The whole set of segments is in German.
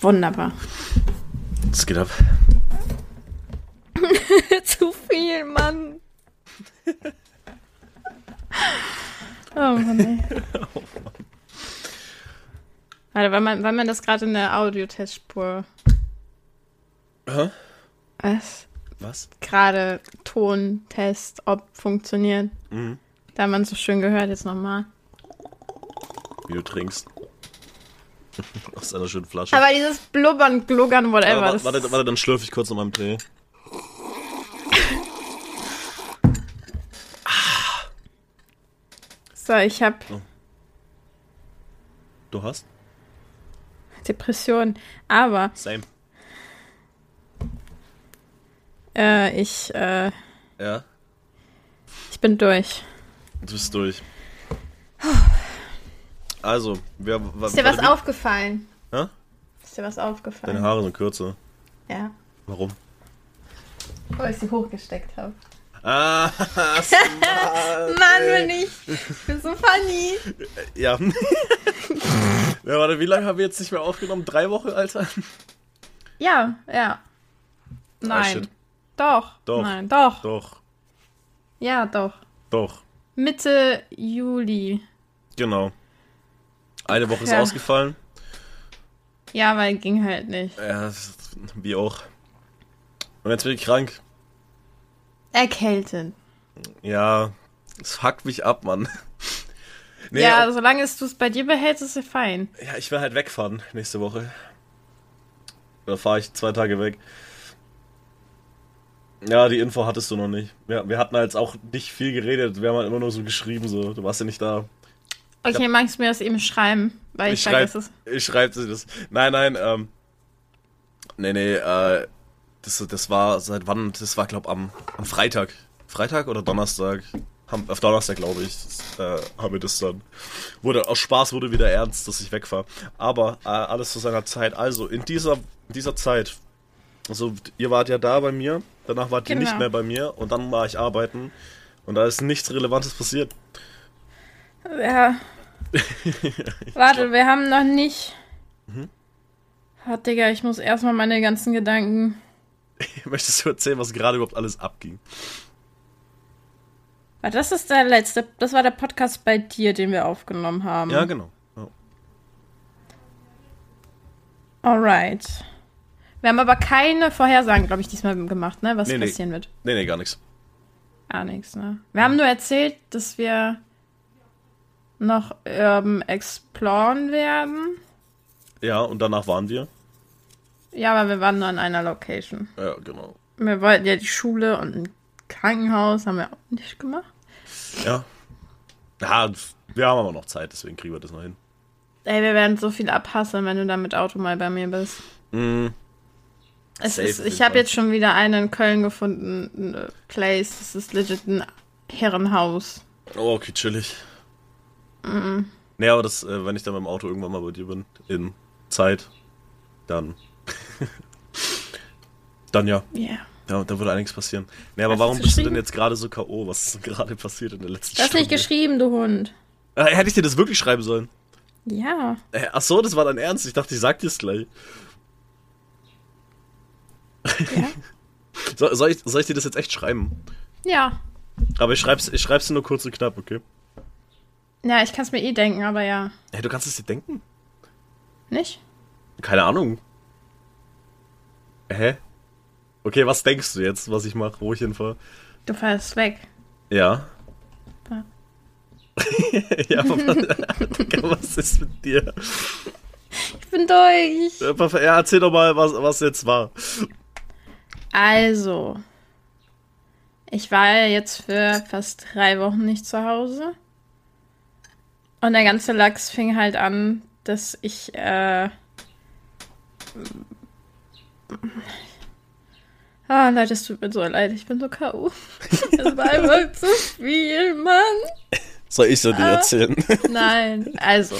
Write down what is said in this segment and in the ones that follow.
Wunderbar. Es geht ab. Zu viel, Mann. oh Mann, ey. Warte, weil man, weil man das gerade in der Audiotestspur. Hä? Was? Was? Gerade Tontest, ob funktioniert. Mhm. Da man so schön gehört, jetzt nochmal. Wie du trinkst. Aus einer schönen Flasche. Aber dieses Blubbern, Gluggern, whatever. Aber warte, warte, dann schlürfe ich kurz noch meinem Tee. so, ich habe Du hast? Depressionen. Aber Same. äh, ich, äh, Ja, ich bin durch. du bist durch. Also, wer. Ist dir was aufgefallen? Hä? Ist dir was aufgefallen? Deine Haare sind kürzer. Ja. Warum? Weil ich sie hochgesteckt habe. Ah, Mann, bin ich. Ich bin so funny. ja. ja, warte, wie lange haben wir jetzt nicht mehr aufgenommen? Drei Wochen, Alter? Ja, ja. Nein. Ah, doch. Doch. Nein, doch. Doch, Ja, doch. doch. Mitte Juli. Genau. Eine Woche ist Ja. ausgefallen. Ja, weil ging halt nicht. Ja, wie auch. Und jetzt bin ich krank. Erkältet. Ja, es fuckt mich ab, Mann. Nee, ja, auch- solange es du es bei dir behältst, ist ja fein. ja, ich will halt wegfahren nächste Woche. Da fahre ich zwei Tage weg. Ja, die Info hattest du noch nicht. Ja, wir hatten halt auch nicht viel geredet. Wir haben halt immer nur so geschrieben, so. Du warst ja nicht da. Okay, magst du mir das eben schreiben? Weil ich, schreib, es ich schreib dir das. Nein, nein, ähm. Nee, nee, äh. Das, das war seit wann? Das war, glaub am, am Freitag. Freitag oder Donnerstag? Haben, auf Donnerstag, glaube ich, äh, haben wir das dann. Wurde, aus Spaß wurde wieder ernst, dass ich wegfahre. Aber äh, alles zu seiner Zeit. Also, in dieser, in dieser Zeit. Also, ihr wart ja da bei mir, danach wart ihr Genau. nicht mehr bei mir und dann war ich arbeiten. Und da ist nichts Relevantes passiert. Ja. Warte, wir haben noch nicht. Mhm. Oh, Digga, ich muss erstmal meine ganzen Gedanken. Möchtest du erzählen, was gerade überhaupt alles abging? Das ist der letzte. Das war der Podcast bei dir, den wir aufgenommen haben. Ja, genau. Ja. Alright. Wir haben aber keine Vorhersagen, glaube ich, diesmal gemacht, ne? Was Nee, nee. passieren wird. Nee, nee, gar nichts. Gar nichts, ne? Wir haben nur erzählt, dass wir noch ähm, exploren werden. Ja, und danach waren wir. Ja, aber wir waren nur an einer Location. Ja, genau. Wir wollten ja die Schule und ein Krankenhaus, haben wir auch nicht gemacht. Ja. Ja, wir haben aber noch Zeit, deswegen kriegen wir das noch hin. Ey, wir werden so viel abhasseln, wenn du dann mit Auto mal bei mir bist. Mm, Es Safe ist, ich habe jetzt schon wieder einen in Köln gefunden, äh, Place. Das ist legit ein Herrenhaus. Oh, okay, chillig. Nee, aber das, äh, wenn ich dann mit dem Auto irgendwann mal bei dir bin, in Zeit, dann. dann ja. Ja. ja. Da würde einiges passieren. Nee, aber Hast warum bist du denn jetzt gerade so K.O.? Was ist gerade passiert in der letzten Du hast Stunde? nicht geschrieben, du Hund. Äh, hätte ich dir das wirklich schreiben sollen? Ja. Äh, ach so, das war dein Ernst. Ich dachte, ich sag dir es gleich. Ja. So, soll, ich, soll ich dir das jetzt echt schreiben? Ja. Aber ich schreib's, ich schreib's nur kurz und knapp, okay? Ja, ich kann es mir eh denken, aber ja. Hey, du kannst es dir denken? Nicht? Keine Ahnung. Hä? Okay, was denkst du jetzt, was ich mache, wo ich hinfahre? Du fährst weg. Ja. Ja. ja, Digga, was ist mit dir? Ich bin durch. Ja, erzähl doch mal, was, was jetzt war. Also. Ich war ja jetzt für fast drei Wochen nicht zu Hause. Und der ganze Lachs fing halt an, dass ich, äh. Ah, Leute, es tut mir so leid, ich bin so K.O. Es war einfach zu viel, Mann. Soll ich so dir Ah. erzählen? Nein, also.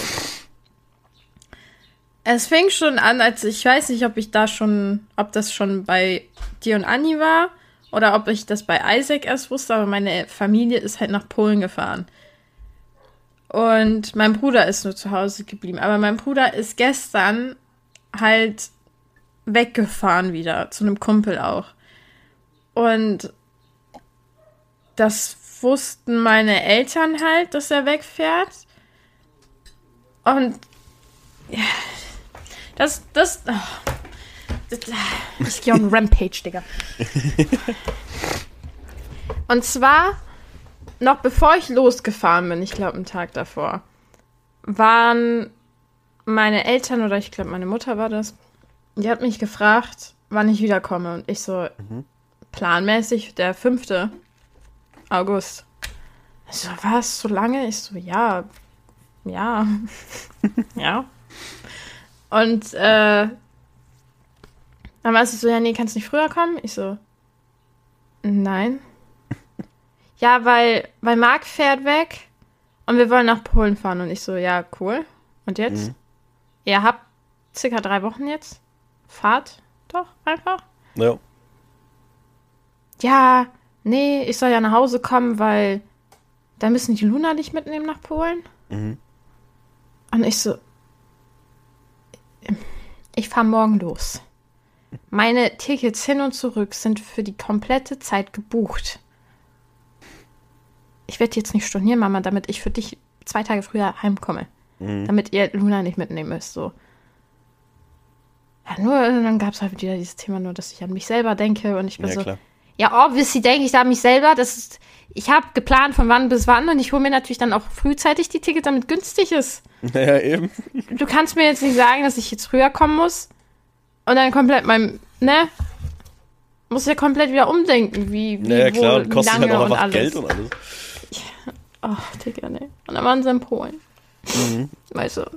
Es fing schon an, als ich weiß nicht, ob ich da schon, ob das schon bei dir und Anni war oder ob ich das bei Isaac erst wusste, aber meine Familie ist halt nach Polen gefahren. Und mein Bruder ist nur zu Hause geblieben. Aber mein Bruder ist gestern halt weggefahren wieder, zu einem Kumpel auch. Und das wussten meine Eltern halt, dass er wegfährt. Und ja, das, das, oh, das ich gehe einen Rampage, Digga. Und zwar, noch bevor ich losgefahren bin, ich glaube einen Tag davor, waren meine Eltern oder ich glaube meine Mutter war das, die hat mich gefragt, wann ich wiederkomme. Und ich so, mhm. planmäßig der 5. August. Ich so, was, so lange? Ich so, ja, ja, ja. Und äh, dann war es so, ja, nee, kannst nicht früher kommen? Ich so, nein. Ja, weil, weil Marc fährt weg und wir wollen nach Polen fahren. Und ich so, ja, cool. Und jetzt? Mhm. Ihr habt circa drei Wochen jetzt? Fahrt doch einfach? Ja. Ja, nee, ich soll ja nach Hause kommen, weil da müssen die Luna nicht mitnehmen nach Polen. Mhm. Und ich so, ich fahre morgen los. Meine Tickets hin und zurück sind für die komplette Zeit gebucht. Ich werde jetzt nicht stornieren, Mama, damit ich für dich zwei Tage früher heimkomme. Mhm. Damit ihr Luna nicht mitnehmen müsst. So. Ja, nur dann gab es halt wieder dieses Thema, nur dass ich an mich selber denke und ich bin ja, so. Klar. Ja, obviously denke ich da an mich selber. Das ist, ich habe geplant von wann bis wann und ich hole mir natürlich dann auch frühzeitig die Tickets, damit günstig ist. Ja, eben. Du kannst mir jetzt nicht sagen, dass ich jetzt früher kommen muss und dann komplett mein, ne? Muss ja komplett wieder umdenken, wie, wie ja, klar, wo, kostet halt auch einfach alles. Geld und alles. Ja. Oh, Digga, ne. Und dann waren sie in Polen. Mhm. Weißt du.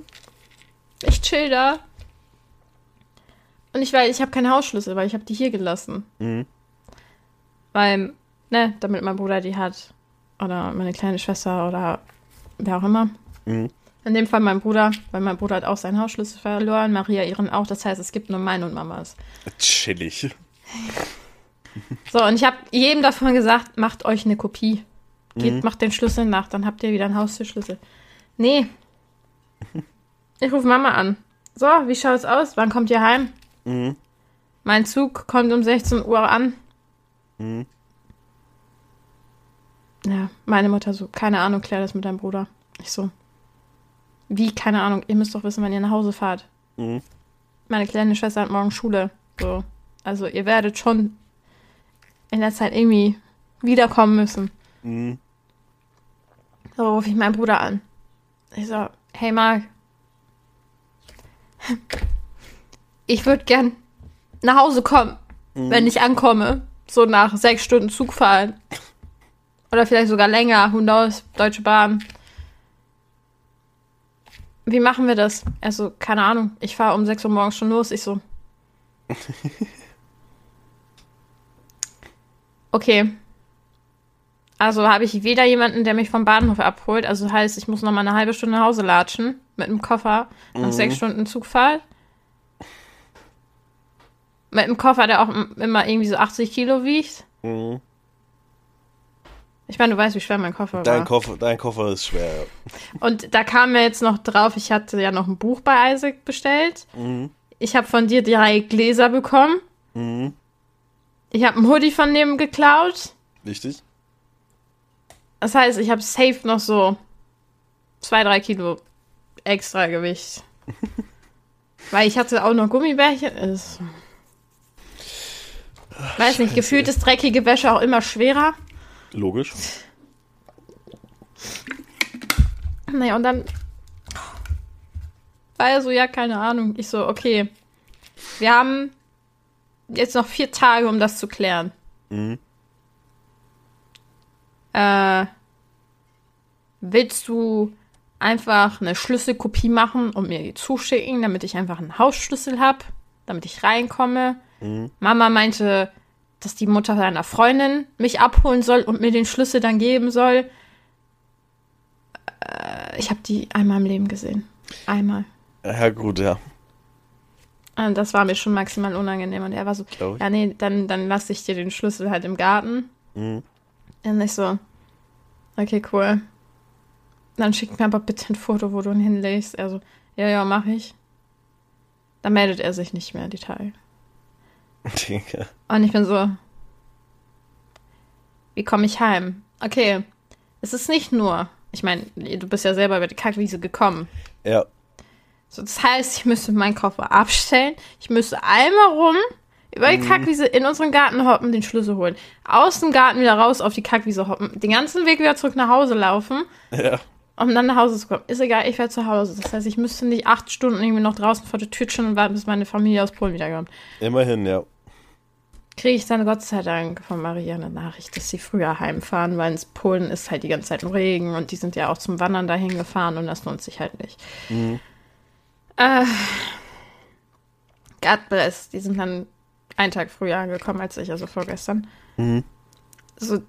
Ich chill da. Und ich weiß, ich habe keine Hausschlüssel, weil ich habe die hier gelassen. Mhm. Weil, ne, damit mein Bruder die hat. Oder meine kleine Schwester oder wer auch immer. Mhm. In dem Fall mein Bruder, weil mein Bruder hat auch seinen Hausschlüssel verloren, Maria ihren auch. Das heißt, es gibt nur meinen und Mamas. Chillig. So, und ich habe jedem davon gesagt, macht euch eine Kopie. Geht, mhm. macht den Schlüssel nach, dann habt ihr wieder einen Haustürschlüssel. Nee. Ich rufe Mama an. So, wie schaut's aus? Wann kommt ihr heim? Mhm. Mein Zug kommt um 16 Uhr an. Mhm. Ja, meine Mutter so, keine Ahnung, klär das mit deinem Bruder. Ich so, wie, keine Ahnung, ihr müsst doch wissen, wann ihr nach Hause fahrt. Mhm. Meine kleine Schwester hat morgen Schule. So. Also ihr werdet schon in der Zeit irgendwie wiederkommen müssen. Mhm. So rufe ich meinen Bruder an. Ich so, hey Marc, ich würde gern nach Hause kommen, mhm. wenn ich ankomme. So nach sechs Stunden Zug fahren. Oder vielleicht sogar länger, who knows, Deutsche Bahn wie machen wir das? Also, keine Ahnung. Ich fahre um 6 Uhr morgens schon los. Ich so. Okay. Also habe ich weder jemanden, der mich vom Bahnhof abholt. Also heißt, ich muss noch mal eine halbe Stunde nach Hause latschen mit einem Koffer nach mhm. sechs Stunden Zugfahrt. Mit einem Koffer, der auch immer irgendwie so 80 Kilo wiegt. Mhm. Ich meine, du weißt, wie schwer mein Koffer dein war. Koffer, dein Koffer ist schwer. Und da kam mir jetzt noch drauf, ich hatte ja noch ein Buch bei Isaac bestellt. Mhm. Ich habe von dir drei Gläser bekommen. Mhm. Ich habe einen Hoodie von dem geklaut. Richtig. Das heißt, ich habe safe noch so zwei, drei Kilo extra Gewicht. Weil ich hatte auch noch Gummibärchen. Ist, weiß nicht, gefühlt ist dreckige Wäsche auch immer schwerer. Logisch. Naja, und dann war er so, ja, keine Ahnung. Ich so, okay. Wir haben jetzt noch vier Tage, um das zu klären. Mhm. Äh, willst du einfach eine Schlüsselkopie machen und mir die zuschicken, damit ich einfach einen Hausschlüssel habe, damit ich reinkomme? Mhm. Mama meinte, dass die Mutter seiner Freundin mich abholen soll und mir den Schlüssel dann geben soll. Äh, ich habe die einmal im Leben gesehen. Einmal. Ja, gut, ja. Und das war mir schon maximal unangenehm. Und er war so, ja, nee, dann, dann lasse ich dir den Schlüssel halt im Garten. Mhm. Und ich so, okay, cool. Dann schick mir aber bitte ein Foto, wo du ihn hinlegst. Er so, ja, ja, mach ich. Dann meldet er sich nicht mehr, die Tage. Digga. Und ich bin so, wie komme ich heim? Okay, es ist nicht nur, ich meine, du bist ja selber über die Kackwiese gekommen. Ja. So, das heißt, ich müsste meinen Koffer abstellen, ich müsste einmal rum über die Kackwiese in unseren Garten hoppen, den Schlüssel holen, aus dem Garten wieder raus auf die Kackwiese hoppen, den ganzen Weg wieder zurück nach Hause laufen, Ja. um dann nach Hause zu kommen. Ist egal, ich werde zu Hause. Das heißt, ich müsste nicht acht Stunden irgendwie noch draußen vor der Tür stehen und warten, bis meine Familie aus Polen wiederkommt. Immerhin, ja. kriege ich dann Gott sei Dank von Maria eine Nachricht, dass sie früher heimfahren, weil in Polen ist halt die ganze Zeit im Regen und die sind ja auch zum Wandern dahin gefahren und das lohnt sich halt nicht. Äh, God bless, die sind dann einen Tag früher angekommen als ich, also vorgestern. Mhm. So,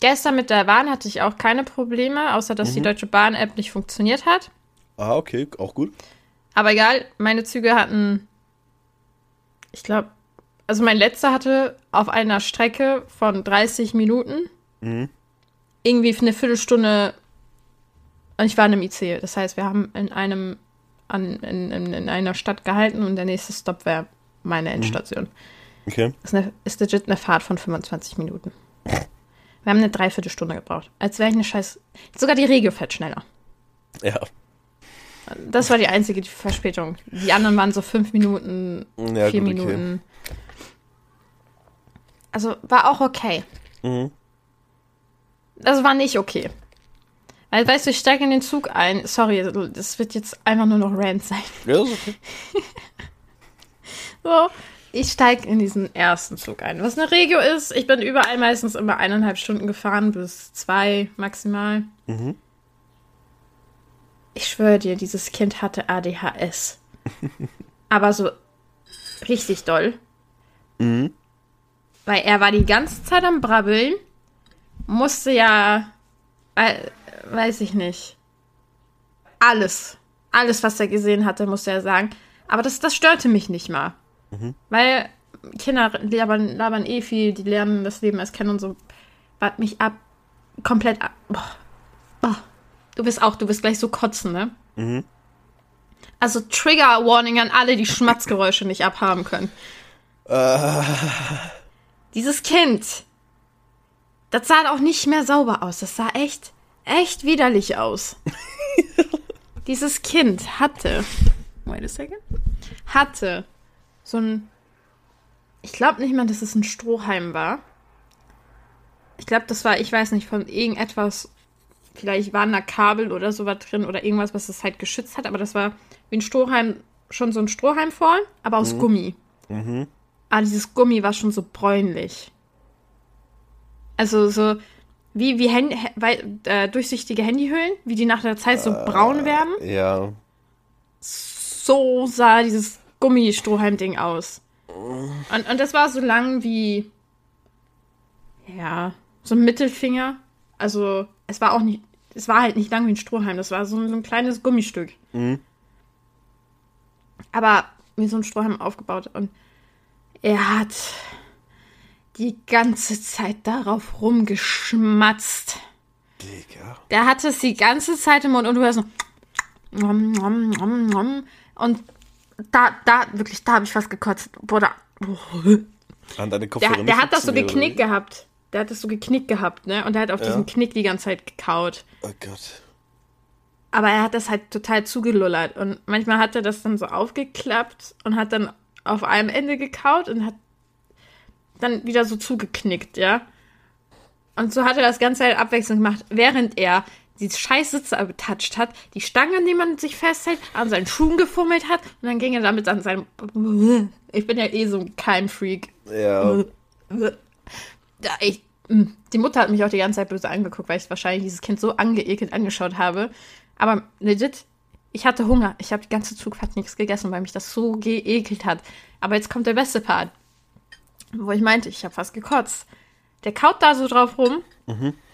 gestern mit der Bahn hatte ich auch keine Probleme, außer dass die Deutsche Bahn-App nicht funktioniert hat. Ah, okay, auch gut. Aber egal, meine Züge hatten, ich glaube, also mein letzter hatte auf einer Strecke von 30 Minuten Mhm. irgendwie für eine Viertelstunde und ich war in einem IC. Das heißt, wir haben in einem an, in, in, in einer Stadt gehalten und der nächste Stopp wäre meine Endstation. Okay. Das ist, eine, ist legit eine Fahrt von 25 Minuten. Wir haben eine Dreiviertelstunde gebraucht. Als wäre ich eine scheiß. Sogar die Regio fährt schneller. Ja. Das war die einzige die Verspätung. Die anderen waren so fünf Minuten, Ja, vier gut, okay. Minuten. Also war auch okay. Mhm. Das war nicht okay. Weil, weißt du, ich steige in den Zug ein. Sorry, das wird jetzt einfach nur noch Rant sein. Ja, ist okay. So, ich steige in diesen ersten Zug ein. Was eine Regio ist, ich bin überall meistens immer eineinhalb Stunden gefahren, bis zwei maximal. Mhm. Ich schwöre dir, dieses Kind hatte ADHS. Aber so richtig doll. Mhm. Weil er war die ganze Zeit am Brabbeln, musste ja, wei- weiß ich nicht, alles, alles, was er gesehen hatte, musste er sagen. Aber das, das störte mich nicht mal. Weil Kinder labern, labern eh viel, die lernen das Leben erst kennen und so. Wart mich ab, komplett ab. Boah. Boah. Du bist auch, du bist gleich so kotzen, ne? Mhm. Also Trigger Warning an alle, die Schmatzgeräusche nicht abhaben können. Äh, Dieses Kind, das sah auch nicht mehr sauber aus. Das sah echt, echt widerlich aus. Dieses Kind hatte, wait a second, hatte so ein, ich glaube nicht mal, dass es ein Strohhalm war. Ich glaube, das war, ich weiß nicht, von irgendetwas, vielleicht waren da Kabel oder sowas drin oder irgendwas, was es halt geschützt hat, aber das war wie ein Strohhalm, schon so ein Strohhalm voll, aber aus Gummi. Aber dieses Gummi war schon so bräunlich. Also so wie, wie Hand, äh, durchsichtige Handyhüllen, wie die nach der Zeit so braun werden. ja. So sah dieses Gummistrohhalm-Ding aus. Und, und das war so lang wie, ja, so ein Mittelfinger. Also es war auch nicht, es war halt nicht lang wie ein Strohhalm, das war so ein, so ein kleines Gummistück. Mhm. Aber wie so ein Strohhalm aufgebaut. Und er hat die ganze Zeit darauf rumgeschmatzt. Digga. Der hatte es die ganze Zeit im Mund und du hörst so. nom, nom, nom, nom. Und da, da, wirklich, da habe ich fast gekotzt. Bruder. An deine Der, Kopfhörer der hat das so geknickt oder gehabt. Der hat das so geknickt gehabt, ne? Und er hat auf Ja. diesen Knick die ganze Zeit gekaut. Oh Gott. Aber er hat das halt total zugelullert. Und manchmal hat er das dann so aufgeklappt und hat dann auf einem Ende gekaut und hat dann wieder so zugeknickt, ja. Und so hat er das Ganze halt abwechselnd gemacht, während er die Scheißsitze betatscht hat, die Stange, an die man sich festhält, an seinen Schuhen gefummelt hat und dann ging er damit an seinem. Ich bin ja eh so ein Keimfreak. Ja. Ich, mm, die Mutter hat mich auch die ganze Zeit böse angeguckt, weil ich wahrscheinlich dieses Kind so angeekelt angeschaut habe. Aber legit, ich hatte Hunger. Ich habe die ganze Zugfahrt nichts gegessen, weil mich das so geekelt hat. Aber jetzt kommt der beste Part, wo ich meinte, ich habe fast gekotzt. Der kaut da so drauf rum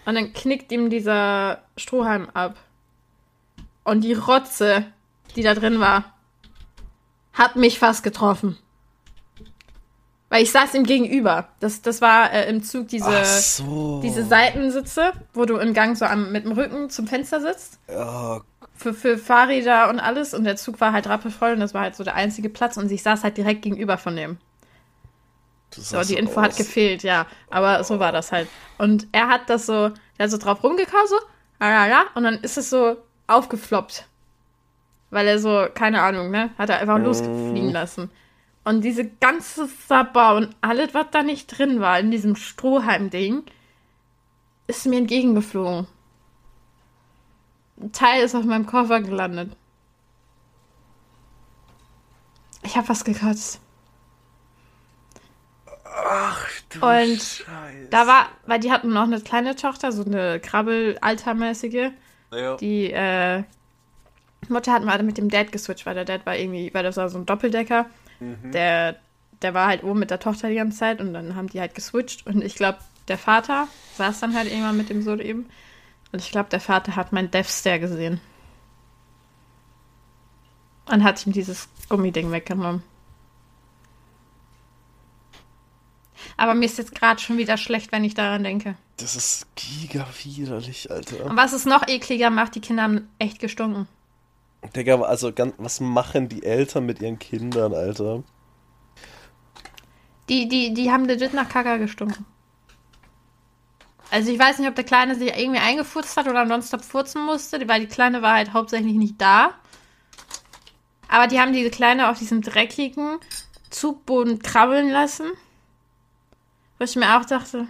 und dann knickt ihm dieser Strohhalm ab. Und die Rotze, die da drin war, hat mich fast getroffen. Weil ich saß ihm gegenüber. Das, das war äh, im Zug diese, so. diese Seitensitze, wo du im Gang so am, mit dem Rücken zum Fenster sitzt. Oh für, für Fahrräder und alles. Und der Zug war halt rappelvoll und das war halt so der einzige Platz. Und ich saß halt direkt gegenüber von dem. So, die Info aus. hat gefehlt, ja. Aber so war das halt. Und er hat das so, der hat so drauf rumgekaut, so, und dann ist es so aufgefloppt. Weil er so, keine Ahnung, ne, hat er einfach mm. losfliegen lassen. Und diese ganze Sabber und alles, was da nicht drin war in diesem Strohhalm-Ding, ist mir entgegengeflogen. Ein Teil ist auf meinem Koffer gelandet. Ich hab was gekotzt. Ach du Und Scheiße. da war, weil die hatten noch eine kleine Tochter, so eine Krabbel-Altermäßige. Ja. Die äh, Mutter hat mal mit dem Dad geswitcht, weil der Dad war irgendwie, weil das war so ein Doppeldecker. Mhm. Der, der war halt oben mit der Tochter die ganze Zeit und dann haben die halt geswitcht. Und ich glaube, der Vater saß dann halt irgendwann mit dem Sohn eben. Und ich glaube, der Vater hat mein Death Stare gesehen. Und hat ihm dieses Gummiding weggenommen. Aber mir ist jetzt gerade schon wieder schlecht, wenn ich daran denke. Das ist giga widerlich, Alter. Und was es noch ekliger macht, die Kinder haben echt gestunken. Digga, also ganz, was machen die Eltern mit ihren Kindern, Alter? Die, die, die haben legit nach Kaka gestunken. Also ich weiß nicht, ob der Kleine sich irgendwie eingefurzt hat oder nonstop furzen musste, weil die Kleine war halt hauptsächlich nicht da. Aber die haben diese Kleine auf diesem dreckigen Zugboden krabbeln lassen. Wo ich mir auch dachte.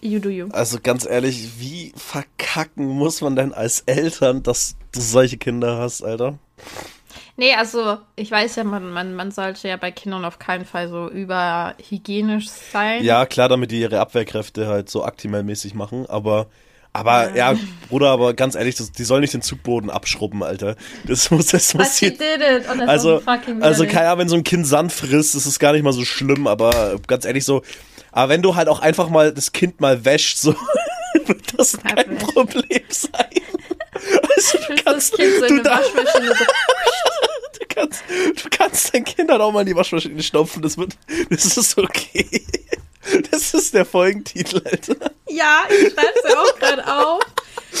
You do you. Also ganz ehrlich, wie verkacken muss man denn als Eltern, dass du solche Kinder hast, Alter? Nee, also ich weiß ja, man, man, man sollte ja bei Kindern auf keinen Fall so überhygienisch sein. Ja, klar, damit die ihre Abwehrkräfte halt so aktimelmäßig machen, aber aber ja. ja, Bruder, aber ganz ehrlich, das, die sollen nicht den Zugboden abschrubben, Alter. Das muss das muss hier, oh, Also also keine Ahnung, wenn so ein Kind Sand frisst, ist es gar nicht mal so schlimm, aber ganz ehrlich so, aber wenn du halt auch einfach mal das Kind mal wäscht, so wird das kein Problem sein. Also du kannst, so du, da, du, kannst, du kannst dein Kind halt auch mal in die Waschmaschine stopfen, das wird, das ist okay. Das ist der Folgentitel, Alter. Ja, ich schreib's ja auch gerade auf.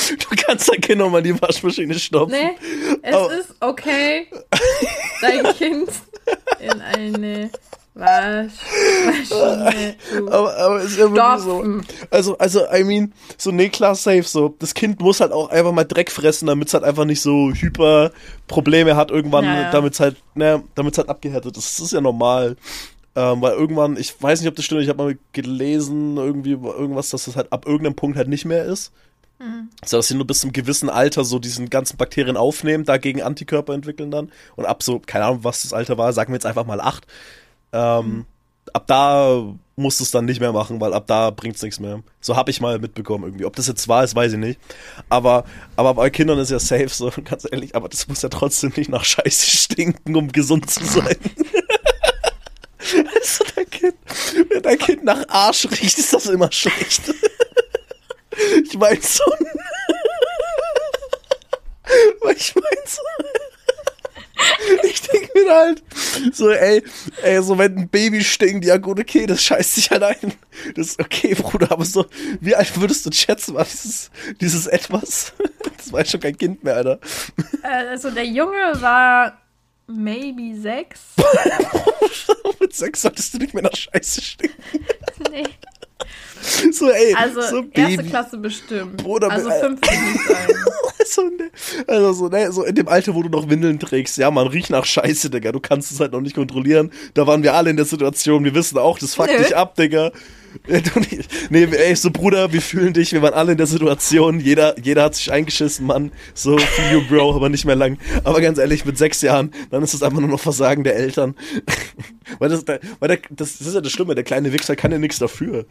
Du kannst dein Kind auch mal in die Waschmaschine stopfen. Nee, es oh. ist okay, dein Kind in eine Waschmaschine aber, aber ist ja wirklich so. Also, also, I mean, so, nee, klar, safe, so. Das Kind muss halt auch einfach mal Dreck fressen, damit es halt einfach nicht so hyper Probleme hat irgendwann, ja, ja. damit es halt, ne, damit es halt abgehärtet ist. Das ist ja normal. Ähm, weil irgendwann, ich weiß nicht, ob das stimmt, ich habe mal gelesen, irgendwie irgendwas, dass das halt ab irgendeinem Punkt halt nicht mehr ist. Mhm. So, dass sie nur bis zum gewissen Alter so diesen ganzen Bakterien aufnehmen, dagegen Antikörper entwickeln dann. Und ab so, keine Ahnung, was das Alter war, sagen wir jetzt einfach mal acht. Ähm, mhm. Ab da musst du es dann nicht mehr machen, weil ab da bringt es nichts mehr. So habe ich mal mitbekommen irgendwie. Ob das jetzt wahr ist, weiß ich nicht. Aber, aber bei Kindern ist ja safe so, ganz ehrlich, aber das muss ja trotzdem nicht nach Scheiße stinken, um gesund zu sein. Also dein Kind, wenn dein Kind nach Arsch riecht, ist das immer schlecht. Ich meine so. Ich meine so. Ich denke mir halt, so, ey, ey, so wenn ein Baby stinkt, ja gut, okay, das scheißt sich halt ein. Das ist okay, Bruder, aber so, wie alt würdest du schätzen, war dieses, dieses Etwas? Das war schon kein Kind mehr, Alter. Äh, also der Junge war maybe sechs. Mit sechs solltest du nicht mehr nach Scheiße stinken. nee. So, ey, also so erste Klasse bestimmt. Bruder, also fünf will nicht sein. so, ne, also so, ne, so in dem Alter, wo du noch Windeln trägst, ja, man riecht nach Scheiße, Digga. Du kannst es halt noch nicht kontrollieren. Da waren wir alle in der Situation. Wir wissen auch, das fuckt dich ab, Digga. Nee, ey, so Bruder, wir fühlen dich, wir waren alle in der Situation, jeder, jeder hat sich eingeschissen, Mann, so for you, Bro, aber nicht mehr lang. Aber ganz ehrlich, mit sechs Jahren, dann ist es einfach nur noch Versagen der Eltern. weil das, weil der, das, das ist ja das Schlimme, der kleine Wichser kann ja nichts dafür.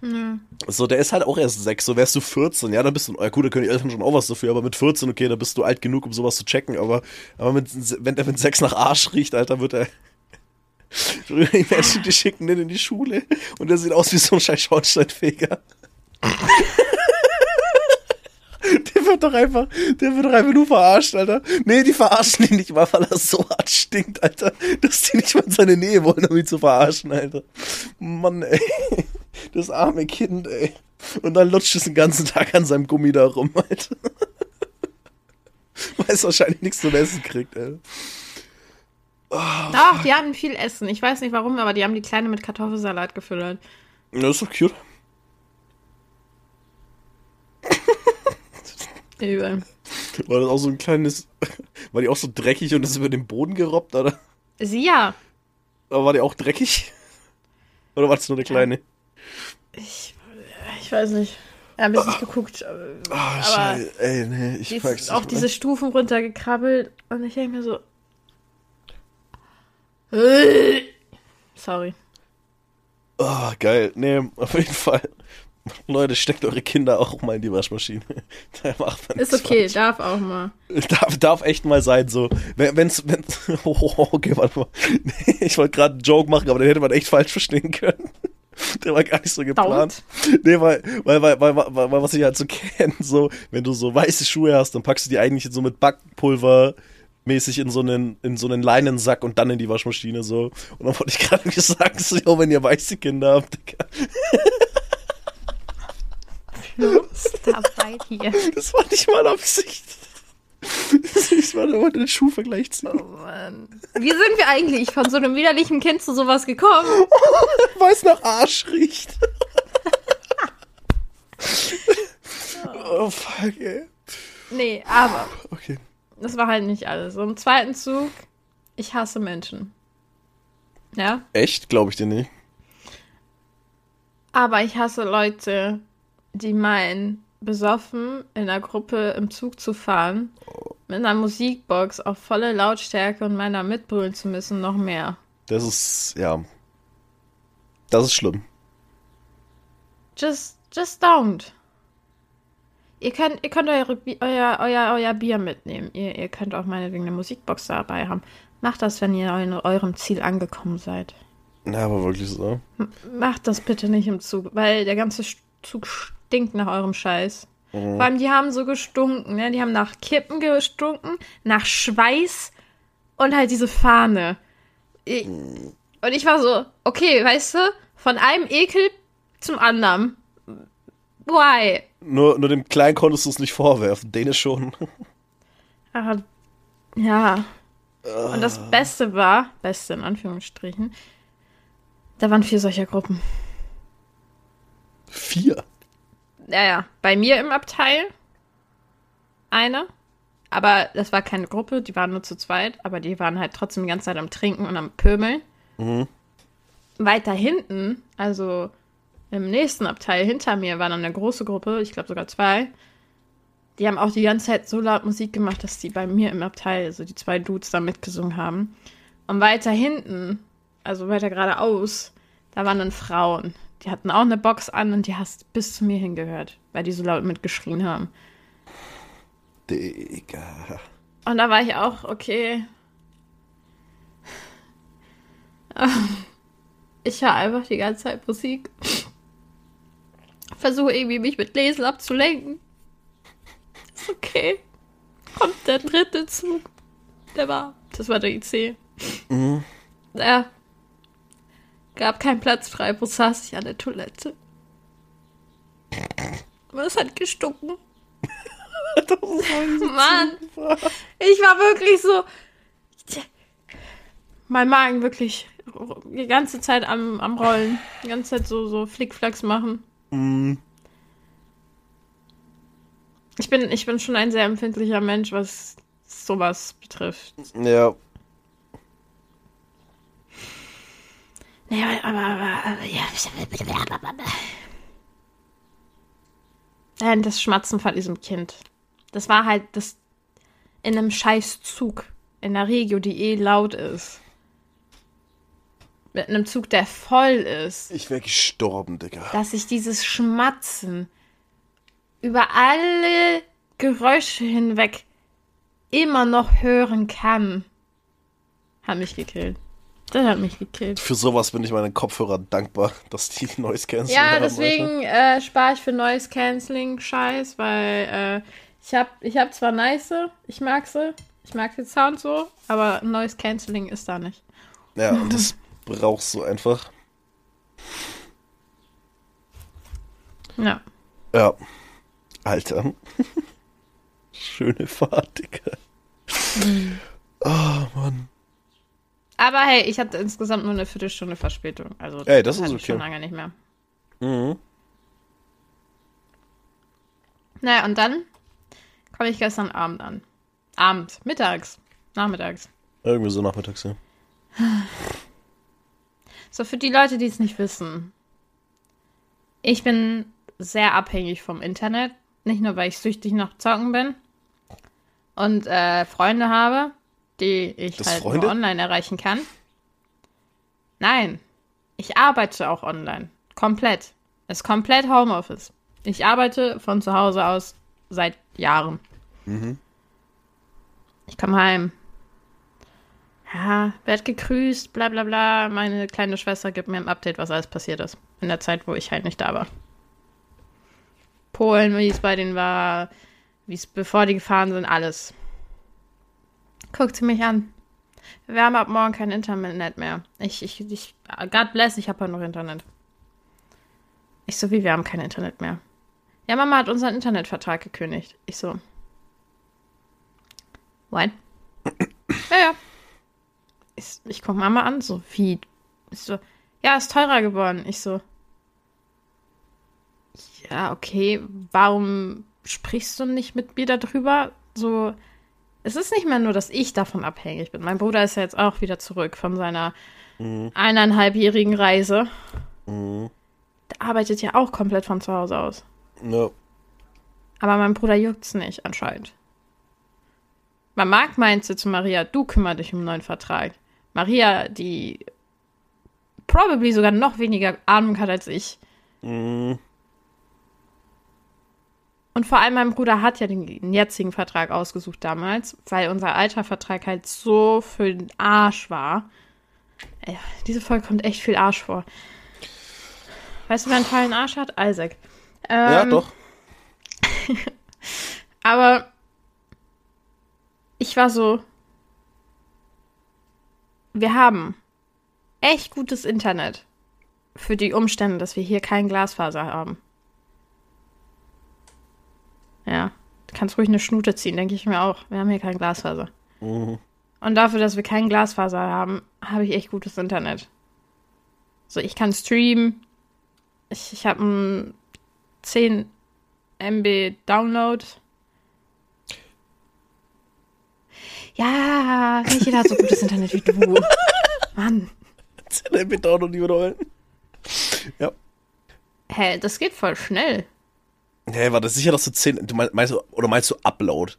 Mhm. So, der ist halt auch erst sechs, so wärst du 14, ja, dann bist du, ja gut, da können die Eltern schon auch was dafür, aber mit 14, okay, da bist du alt genug, um sowas zu checken, aber, aber mit, wenn der mit sechs nach Arsch riecht, Alter, wird er, die Menschen, die schicken den in die Schule und der sieht aus wie so ein scheiß Schornsteinfeger. Der wird doch einfach, der wird doch einfach nur verarscht, Alter. Nee, die verarschen ihn nicht mal, weil er so hart stinkt, Alter, dass die nicht mal in seine Nähe wollen, um ihn zu verarschen, Alter. Mann, ey. Das arme Kind, ey. Und dann lutscht es den ganzen Tag an seinem Gummi da rum, halt. Weil es wahrscheinlich nichts zum Essen kriegt, ey. Doch, die hatten viel Essen. Ich weiß nicht warum, aber die haben die Kleine mit Kartoffelsalat gefüttert. Das ist doch cute. Übel. War das auch so ein kleines. War die auch so dreckig und ist über den Boden gerobbt, oder? Sie ja. Aber war die auch dreckig? Oder war das nur eine kleine? Ich, ich weiß nicht. Er hat ein bisschen geguckt. Oh, Scheiße. Ey, nee, ich Die ist nicht auch diese Stufen runtergekrabbelt und ich denke mir so. Sorry. Oh, geil. Nee, auf jeden Fall. Leute, steckt eure Kinder auch mal in die Waschmaschine. Da macht man Ist okay, falsch. darf auch mal. Darf, darf echt mal sein, so. Wenn- Wenn's, wenn's, oh, okay, warte mal. Nee, ich wollte gerade einen Joke machen, aber den hätte man echt falsch verstehen können. Der war gar nicht so geplant. Nee, weil, weil, weil, weil, weil, weil, was ich halt so kenne, so, wenn du so weiße Schuhe hast, dann packst du die eigentlich so mit Backpulver mäßig in so einen, in so einen Leinensack und dann in die Waschmaschine, so. Und dann wollte ich gerade gesagt, so, jo, wenn ihr weiße Kinder habt, Digga. dabei hier. Das war nicht mal Absicht. Ich war nur den Schuhvergleich ziehen. Oh Mann. Wie sind wir eigentlich von so einem widerlichen Kind zu sowas gekommen? weil es nach Arsch riecht. oh, fuck, ey. Nee, aber Okay. Das war halt nicht alles. Im zweiten Zug, ich hasse Menschen. Ja? Echt? Glaube ich dir nicht. Aber ich hasse Leute, die meinen, besoffen in einer Gruppe im Zug zu fahren, mit einer Musikbox auf volle Lautstärke und meiner mitbrüllen zu müssen, noch mehr. Das ist, ja. Das ist schlimm. Just, just don't. Ihr könnt, ihr könnt eure, euer, euer, euer Bier mitnehmen. Ihr, ihr könnt auch meinetwegen eine Musikbox dabei haben. Macht das, wenn ihr in eurem Ziel angekommen seid. Ja, aber wirklich so. Macht das bitte nicht im Zug, weil der ganze Zug stinkt nach eurem Scheiß. Vor allem, die haben so gestunken, ne? Die haben nach Kippen gestunken, nach Schweiß und halt diese Fahne. Ich, und ich war so, okay, weißt du, von einem Ekel zum anderen. Why? Nur, nur dem Kleinen konntest du es nicht vorwerfen. Dänisch schon. Aber, ja. Und das Beste war, Beste in Anführungsstrichen, da waren vier solcher Gruppen. Vier. Ja, ja. Bei mir im Abteil eine. Aber das war keine Gruppe, die waren nur zu zweit, aber die waren halt trotzdem die ganze Zeit am Trinken und am Pömeln. Weiter hinten, also im nächsten Abteil hinter mir, war dann eine große Gruppe, ich glaube sogar zwei. Die haben auch die ganze Zeit so laut Musik gemacht, dass die bei mir im Abteil, also die zwei Dudes, da mitgesungen haben. Und weiter hinten, also weiter geradeaus, da waren dann Frauen. Die hatten auch eine Box an und die hast bis zu mir hingehört, weil die so laut mitgeschrien haben. Digga. Und da war ich auch, okay. Ich höre einfach die ganze Zeit Musik. Versuche irgendwie mich mit Lesen abzulenken. Ist okay. Kommt der dritte Zug. Der war, das war der IC. Ja. Gab keinen Platz frei. Wo saß ich an der Toilette? Und es hat gestunken. Mann. Ich war wirklich so. Mein Magen wirklich die ganze Zeit am, am Rollen. Die ganze Zeit so, so Flickflacks machen. Mm, Ich bin, ich bin schon ein sehr empfindlicher Mensch, was sowas betrifft. ja. Naja, aber, aber, aber ja. Nein, das Schmatzen von diesem Kind. Das war halt das in einem scheiß Zug. In der Regio, die eh laut ist. Mit einem Zug, der voll ist. Ich wäre gestorben, Digga. dass ich dieses Schmatzen über alle Geräusche hinweg immer noch hören kann. Hat mich gekillt. Das hat mich gekillt. Für sowas bin ich meinen Kopfhörern dankbar, dass die Noise Cancelling Ja, deswegen äh, spare ich für Noise Cancelling Scheiß, weil äh, ich hab, ich hab zwar nice, ich mag sie, ich mag den Sound so, aber Noise Cancelling ist da nicht. Ja, und das brauchst du einfach. Ja. Ja. Alter. Schöne Fahrt, Digga. Mhm. Oh, Mann. Aber hey, ich hatte insgesamt nur eine Viertelstunde Verspätung. Also Ey, das ist hatte ich okay. schon lange nicht mehr. Mhm. Naja, und dann komme ich gestern Abend an. Abend, mittags, nachmittags. Irgendwie so nachmittags, ja. So, für die Leute, die es nicht wissen. Ich bin sehr abhängig vom Internet. Nicht nur, weil ich süchtig nach Zocken bin und äh, Freunde habe, die ich Das halt Freunde? nur online erreichen kann. Nein, ich arbeite auch online. Komplett. Ist komplett Homeoffice. Ich arbeite von zu Hause aus seit Jahren. Mhm. Ich komme heim. Ja, werd gegrüßt, bla bla bla. Meine kleine Schwester gibt mir ein Update, was alles passiert ist. In der Zeit, wo ich halt nicht da war. Polen, wie es bei denen war, wie es bevor die gefahren sind, alles. Guckt sie mich an. Wir haben ab morgen kein Internet mehr. Ich, ich, ich, God bless, ich habe halt noch Internet. Ich so, wie, wir haben kein Internet mehr. Ja, Mama hat unseren Internetvertrag gekündigt. Ich so. What? ja, ja. Ich, ich guck Mama an, so, wie? Ich so, ja, ist teurer geworden. Ich so. Ja, okay, warum sprichst du nicht mit mir darüber? So, es ist nicht mehr nur, dass ich davon abhängig bin. Mein Bruder ist ja jetzt auch wieder zurück von seiner eineinhalbjährigen Reise. Mhm. Der arbeitet ja auch komplett von zu Hause aus. Ja. Aber mein Bruder juckt's nicht, anscheinend. Weil Marc meinte zu Maria, du kümmer dich um einen neuen Vertrag. Maria, die probably sogar noch weniger Ahnung hat als ich. Mhm. Und vor allem mein Bruder hat ja den jetzigen Vertrag ausgesucht damals, weil unser alter Vertrag halt so für den Arsch war. Ey, diese Folge kommt echt viel Arsch vor. Weißt du, wer einen tollen Arsch hat? Isaac. Ja, Ähm, doch. Aber ich war so, wir haben echt gutes Internet für die Umstände, dass wir hier kein Glasfaser haben. Ja, du kannst ruhig eine Schnute ziehen, denke ich mir auch. Wir haben hier kein Glasfaser. Mhm. Und dafür, dass wir kein Glasfaser haben, habe ich echt gutes Internet. So, ich kann streamen. Ich, ich habe ein 10 MB Download. Ja, nicht jeder hat so gutes Internet wie du. Mann. Den bitte auch noch nie wiederholen. Ja. Hä, das geht voll schnell. Hey, war das sicher, dass du 10, du mein- meinst, du- oder meinst du Upload?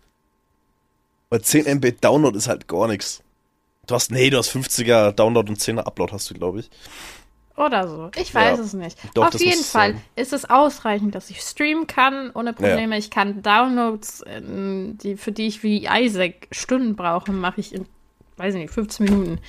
Weil 10 MB Download ist halt gar nichts. Du hast, nee, du hast 50er Download und 10er Upload hast du, glaube ich. Oder so. Ich weiß Ja. es nicht. Doch, Auf jeden Fall sein. ist es ausreichend, dass ich streamen kann ohne Probleme. Ich kann Downloads, ähm, die, für die ich wie Isaac Stunden brauche, mache ich in, weiß ich nicht, 15 Minuten.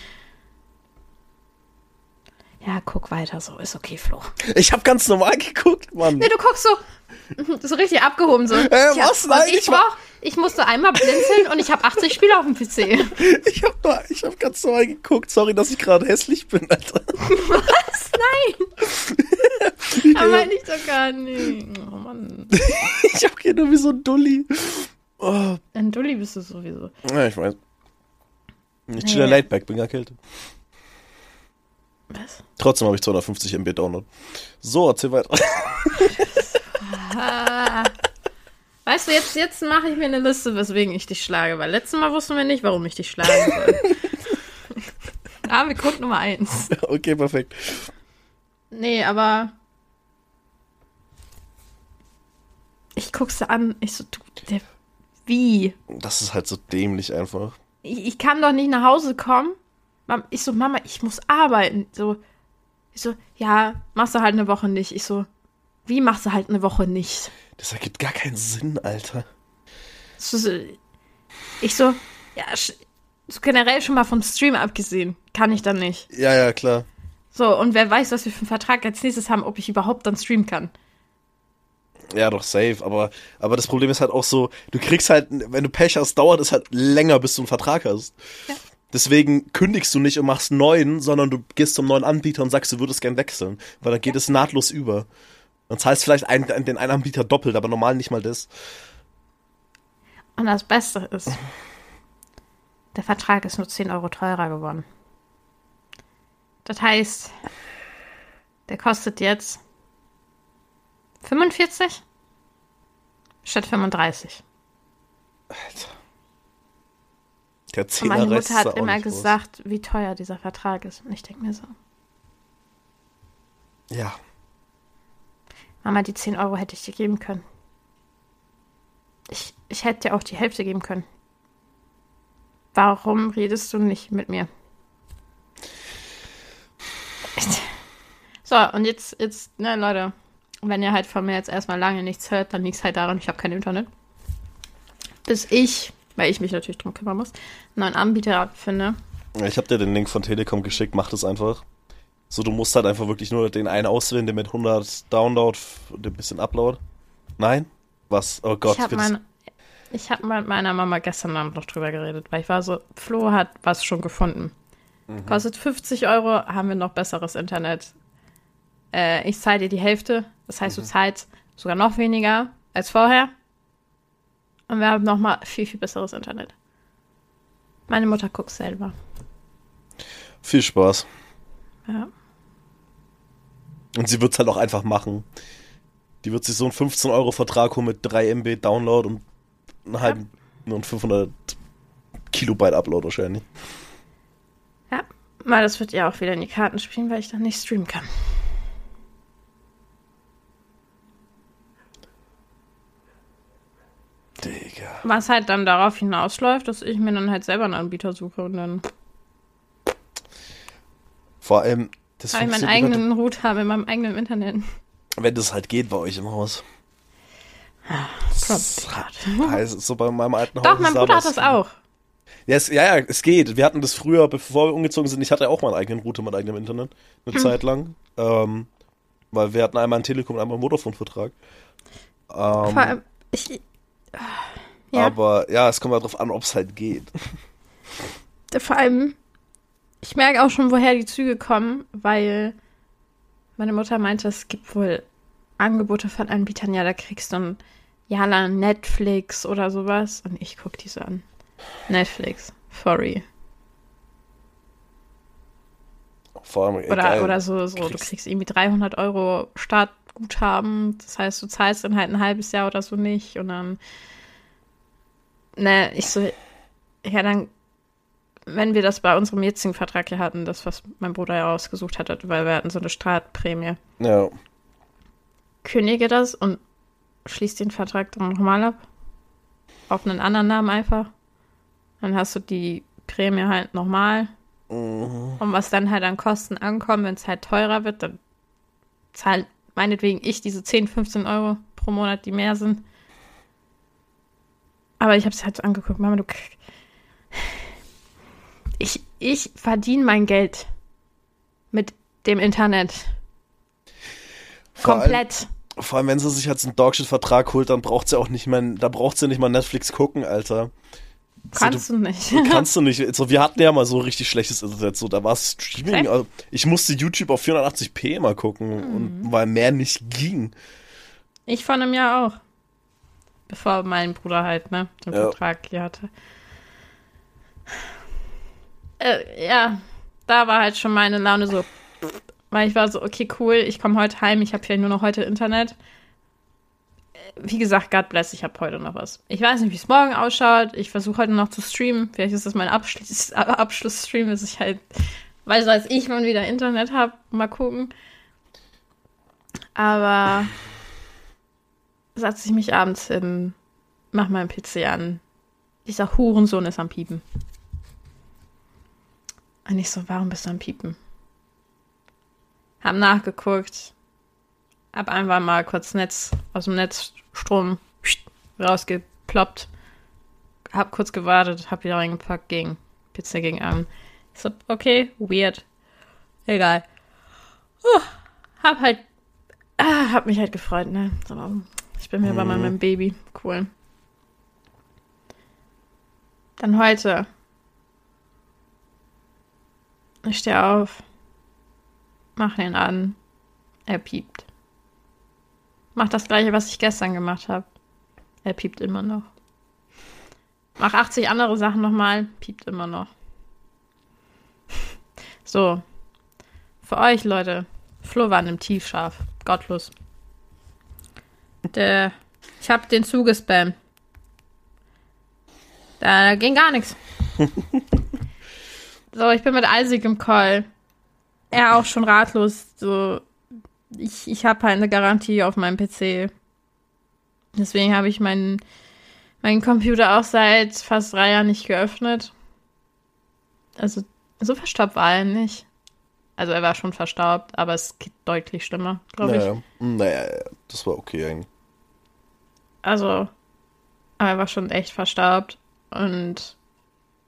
Ja, guck weiter so. Ist okay, Flo. Ich habe ganz normal geguckt, Mann. Nee, du guckst so, so richtig abgehoben so. Äh, Tja, was? Nein, ich ich war- brauch, ich musste einmal blinzeln und ich habe 80 Spiele auf dem PC. Ich habe nur, ich habe ganz normal geguckt. Sorry, dass ich gerade hässlich bin, Alter. Was? Nein! Aber ich doch gar nicht. Oh Mann. Ich habe hier nur wie so ein Dulli. Oh, Ein Dulli bist du sowieso. ja, ich weiß. Ich chill Nee. laidback, bin erkältet. Was? Trotzdem habe ich 250 MB Download. So, erzähl weiter. Ah. Weißt du, jetzt, jetzt mache ich mir eine Liste, weswegen ich dich schlage, weil letztes Mal wussten wir nicht, warum ich dich schlagen soll. ah, wir Grund Nummer eins. okay, perfekt. Nee, aber. Ich guck's dir an, ich so, du, der, wie? Das ist halt so dämlich einfach. Ich, ich kann doch nicht nach Hause kommen. Ich so, Mama, ich muss arbeiten. So, ich so, ja, machst du halt eine Woche nicht. Ich so, wie machst du halt eine Woche nicht? Das ergibt gar keinen Sinn, Alter. So, ich so, ja, so generell schon mal vom Stream abgesehen, kann ich dann nicht. Ja, ja, klar. So, und wer weiß, was wir für einen Vertrag als nächstes haben, ob ich überhaupt dann streamen kann. Ja, doch, safe. Aber, aber das Problem ist halt auch so, du kriegst halt, wenn du Pech hast, dauert es halt länger, bis du einen Vertrag hast. Ja. Deswegen kündigst du nicht und machst einen neuen, sondern du gehst zum neuen Anbieter und sagst, du würdest gern wechseln. Weil dann geht es nahtlos über. Dann zahlst vielleicht ein, den einen Anbieter doppelt, aber normal nicht mal das. Und das Beste ist, der Vertrag ist nur 10 Euro teurer geworden. Das heißt, der kostet jetzt 45 statt 35. Alter. Der Und Zehner meine Rest Mutter hat immer nicht groß. gesagt, wie teuer dieser Vertrag ist. Und ich denke mir so, Ja. Mama, die 10 Euro hätte ich dir geben können. Ich, ich hätte dir auch die Hälfte geben können. Warum redest du nicht mit mir? So, und jetzt, jetzt, ne, Leute, wenn ihr halt von mir jetzt erstmal lange nichts hört, dann liegt es halt daran, ich habe kein Internet. Bis ich, weil ich mich natürlich drum kümmern muss, einen neuen Anbieter finde. Ich habe dir den Link von Telekom geschickt, mach das einfach. So, du musst halt einfach wirklich nur den einen auswählen, der mit 100 Download und ein bisschen Upload. Nein? Was? Oh Gott. ich habe mein, ich hab mit meiner Mama gestern Abend noch drüber geredet, weil ich war so, Flo hat was schon gefunden. Mhm. Kostet 50 Euro, haben wir noch besseres Internet. Äh, ich zahle dir die Hälfte, das heißt, Mhm. du zahlst sogar noch weniger als vorher. Und wir haben noch mal viel, viel besseres Internet. Meine Mutter guckt selber. Viel Spaß. Ja. Und sie wird's halt auch einfach machen. Die wird sich so einen 15-Euro-Vertrag holen mit 3 MB Download und einen halben und 500 Kilobyte Upload wahrscheinlich. Ja, mal das wird ihr auch wieder in die Karten spielen, weil ich dann nicht streamen kann. Digga. Was halt dann darauf hinausläuft, dass ich mir dann halt selber einen Anbieter suche und dann Vor allem, das habe ich meinen eigenen Router in meinem eigenen Internet. wenn das halt geht bei euch im Haus. Kompliziert. Heißt, so bei meinem alten Haus. Doch, mein Bruder hat das auch. Ja, es, ja, ja, es geht. Wir hatten das früher, bevor wir umgezogen sind. Ich hatte auch meinen eigenen Router mit eigenem Internet. Eine Hm. Zeit lang. Ähm, weil wir hatten einmal einen Telekom und einmal einen Vodafone-Vertrag. Ähm, Vor allem, ich. Ja, Aber ja, es kommt halt drauf an, ob es halt geht. vor allem, ich merke auch schon, woher die Züge kommen, weil meine Mutter meinte, es gibt wohl Angebote von Anbietern, ja, da kriegst du ein Jahr lang Netflix oder sowas. Und ich gucke die so an. Netflix, sorry. Vor allem, Oder, egal. oder so, so. du kriegst- kriegst irgendwie 300 Euro Startguthaben. Das heißt, du zahlst dann halt ein halbes Jahr oder so nicht. Und dann, ne, ich so, ja, dann, wenn wir das bei unserem jetzigen Vertrag hier hatten, das, was mein Bruder ja ausgesucht hatte, weil wir hatten so eine Startprämie, Ja. kündige das und schließ den Vertrag dann nochmal ab. Auf einen anderen Namen einfach. Dann hast du die Prämie halt nochmal. Mhm. Und was dann halt an Kosten ankommt, wenn es halt teurer wird, dann zahlt meinetwegen ich diese 10, 15 Euro pro Monat, die mehr sind. Aber ich habe es halt so angeguckt, Mama, du. Ich, ich verdiene mein Geld mit dem Internet. Vor allem- Komplett. Vor allem, wenn sie sich jetzt einen Dogshit-Vertrag holt, dann braucht sie auch nicht mehr, da braucht sie nicht mal Netflix gucken, Alter. Kannst du nicht. So, kannst du nicht. So, wir hatten ja mal so richtig schlechtes Internet, so, da war es Streaming. Also, ich musste YouTube auf 480p mal gucken, Mhm. und weil mehr nicht ging. Ich vor einem Jahr auch. Bevor mein Bruder halt, ne, den Ja. Vertrag hier hatte. Äh, ja, da war halt schon meine Laune so. Weil ich war so, okay, cool, ich komme heute heim, ich habe ja nur noch heute Internet. Äh, Wie gesagt, God bless, ich habe heute noch was. Ich weiß nicht, wie es morgen ausschaut. Ich versuche heute noch zu streamen. Vielleicht ist das mein Abschluss Abschlussstream, dass ich halt, weiß als ich mal wieder Internet habe. Mal gucken. Aber setze ich mich abends hin, mach meinen PC an. Dieser Hurensohn ist am Piepen. Und ich so, warum bist du am Piepen? Hab nachgeguckt. Hab einfach mal kurz Netz aus dem Netzstrom rausgeploppt. Hab kurz gewartet, hab wieder reingepackt, ging. PC ging an. Ich so, okay, weird. Egal. Huh, hab halt, ah, hab mich halt gefreut, ne? Aber ich bin bei Mhm. meinem Baby. Cool. Dann heute. Ich stehe auf. Mach den an. Er piept. Mach das gleiche, was ich gestern gemacht habe. Er piept immer noch. Mach 80 andere Sachen nochmal, piept immer noch. So. Für euch, Leute. Flo war in einem Tiefschaf. Gottlos. Der, ich hab den zugespammt. Da ging gar nichts. so, ich bin mit Isaac im Call. Er auch schon ratlos. So, ich, ich habe halt eine Garantie auf meinem PC. Deswegen habe ich meinen, meinen Computer auch seit fast drei Jahren nicht geöffnet. Also, so verstaubt war er nicht. Also, er war schon verstaubt, aber es geht deutlich schlimmer, glaube naja. ich. Naja, das war okay eigentlich. Also, aber er war schon echt verstaubt. Und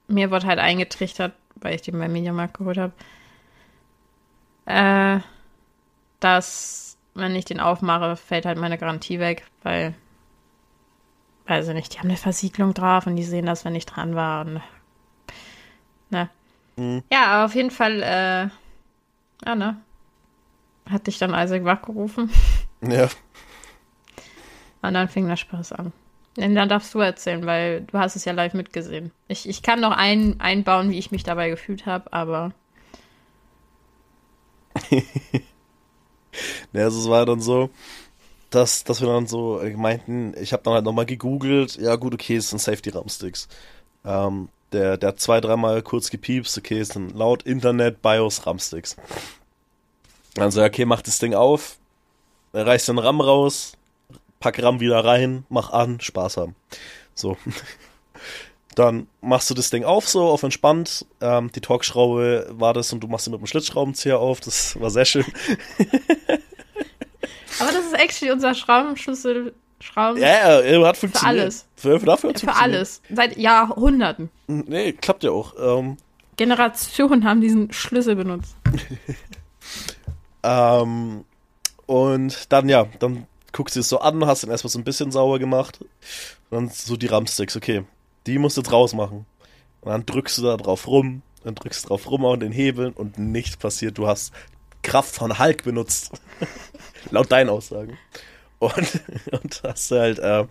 mir wurde halt eingetrichtert, weil ich den beim Mediamarkt geholt habe, äh, dass, wenn ich den aufmache, fällt halt meine Garantie weg, weil, weiß ich nicht, die haben eine Versiegelung drauf und die sehen das, wenn ich dran war und, ne. Mhm. Ja, aber auf jeden Fall, äh, ja, ne, hat dich dann Isaac wachgerufen. Ja. Und dann fing der Spaß an. Dann darfst du erzählen, weil du hast es ja live mitgesehen. Ich, ich kann noch ein, einbauen, wie ich mich dabei gefühlt habe, aber. ja, also es war dann so, dass, dass wir dann so meinten, ich habe dann halt nochmal gegoogelt, ja gut, okay, es sind Safety-RAM-Sticks. Ähm, der, der hat zwei, dreimal kurz gepiepst, okay, es sind laut Internet BIOS RAM-Sticks. Also, okay, mach das Ding auf, reißt den RAM raus, pack RAM wieder rein, mach an, Spaß haben. So. Dann machst du das Ding auf, so auf entspannt. Ähm, die Torx-Schraube war das und du machst sie mit dem Schlitzschraubenzieher auf. Das war sehr schön. Aber das ist actually unser Schraubenschlüssel. Schrauben. Ja, er hat funktioniert. Für alles. Für, für, dafür für alles. Seit Jahrhunderten. Nee, klappt ja auch. Ähm, Generationen haben diesen Schlüssel benutzt. ähm, und dann, ja, dann guckst du es so an, hast dann erstmal so ein bisschen sauber gemacht. Und dann so die Ramsticks, okay, die musst du jetzt rausmachen. Und dann drückst du da drauf rum, dann drückst du drauf rum an den Hebeln und nichts passiert. Du hast Kraft von Hulk benutzt. Laut deinen Aussagen. Und, und hast halt äh,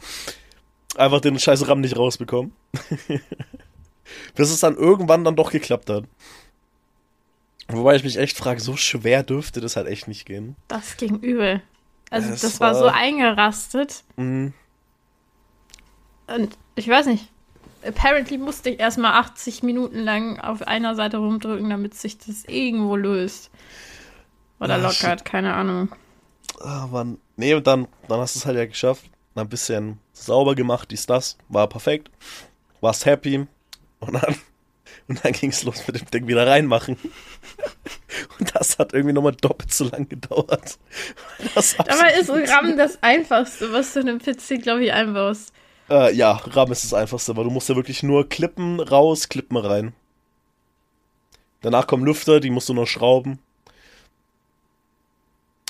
einfach den scheiß RAM nicht rausbekommen. Bis es dann irgendwann dann doch geklappt hat. Wobei ich mich echt frage, so schwer dürfte das halt echt nicht gehen. Das ging übel. Also das, das war, war, so eingerastet. Mhm. Und ich weiß nicht. Apparently musste ich erstmal 80 Minuten lang auf einer Seite rumdrücken, damit sich das irgendwo löst. Oder Ach, lockert, keine Ahnung. Ah, Mann. Nee, und dann, dann hast du es halt ja geschafft. Ein bisschen sauber gemacht, dies, das. War perfekt. Warst happy. Und dann und dann ging es los mit dem Ding wieder reinmachen. Und das hat irgendwie nochmal doppelt so lang gedauert. Dabei ist RAM das Einfachste, was du in einem PC, glaube ich, einbaust. Äh, ja, RAM ist das Einfachste, weil du musst ja wirklich nur Klippen raus, Klippen rein. Danach kommen Lüfter, die musst du noch schrauben.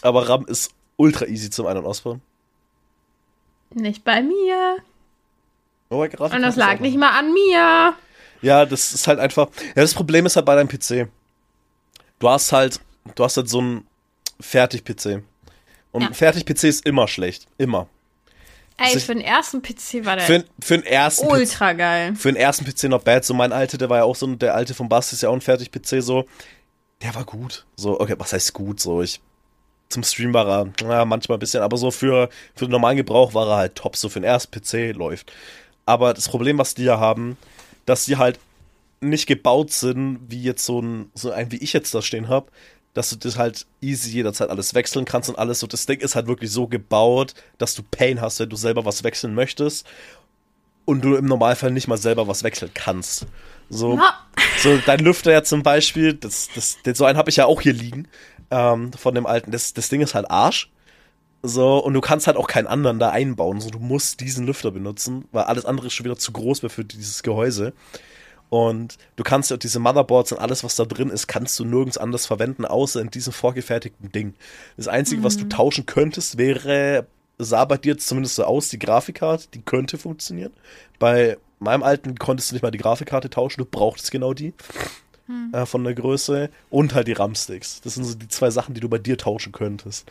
Aber RAM ist ultra easy zum Ein- und Ausbauen. Nicht bei mir. Oh, und das lag nicht mal an mir. Ja, das ist halt einfach. Ja, das Problem ist halt bei deinem PC. Du hast halt, du hast halt so einen Fertig-PC. Und ja. Fertig-PC ist immer schlecht. Immer. Ey, also für den ersten PC war der für, für den ersten ultra PC, geil. Für den ersten PC noch bad. So mein alter, der war ja auch so, der alte vom Bass ist ja auch ein Fertig-PC so. Der war gut. So, okay, was heißt gut? So, ich, zum Stream war er, ja, manchmal ein bisschen, aber so für, für den normalen Gebrauch war er halt top. So für den ersten PC läuft. Aber das Problem, was die ja haben, dass sie halt nicht gebaut sind, wie jetzt so ein, so ein, wie ich jetzt da stehen habe, dass du das halt easy jederzeit alles wechseln kannst und alles. So, das Ding ist halt wirklich so gebaut, dass du Pain hast, wenn du selber was wechseln möchtest und du im Normalfall nicht mal selber was wechseln kannst. So, so dein Lüfter ja zum Beispiel, das, das, das so einen habe ich ja auch hier liegen, ähm, von dem alten. Das, das Ding ist halt Arsch. So, und du kannst halt auch keinen anderen da einbauen. So, du musst diesen Lüfter benutzen, weil alles andere ist schon wieder zu groß wäre für dieses Gehäuse. Und du kannst ja diese Motherboards und alles, was da drin ist, kannst du nirgends anders verwenden, außer in diesem vorgefertigten Ding. Das Einzige, mhm. was du mhm. tauschen könntest, wäre, sah bei dir zumindest so aus, die Grafikkarte, die könnte funktionieren. Bei meinem alten konntest du nicht mal die Grafikkarte tauschen, du brauchtest genau die. Mhm. Äh, von der Größe. Und halt die RAM-Sticks. Das sind so die zwei Sachen, die du bei dir tauschen könntest.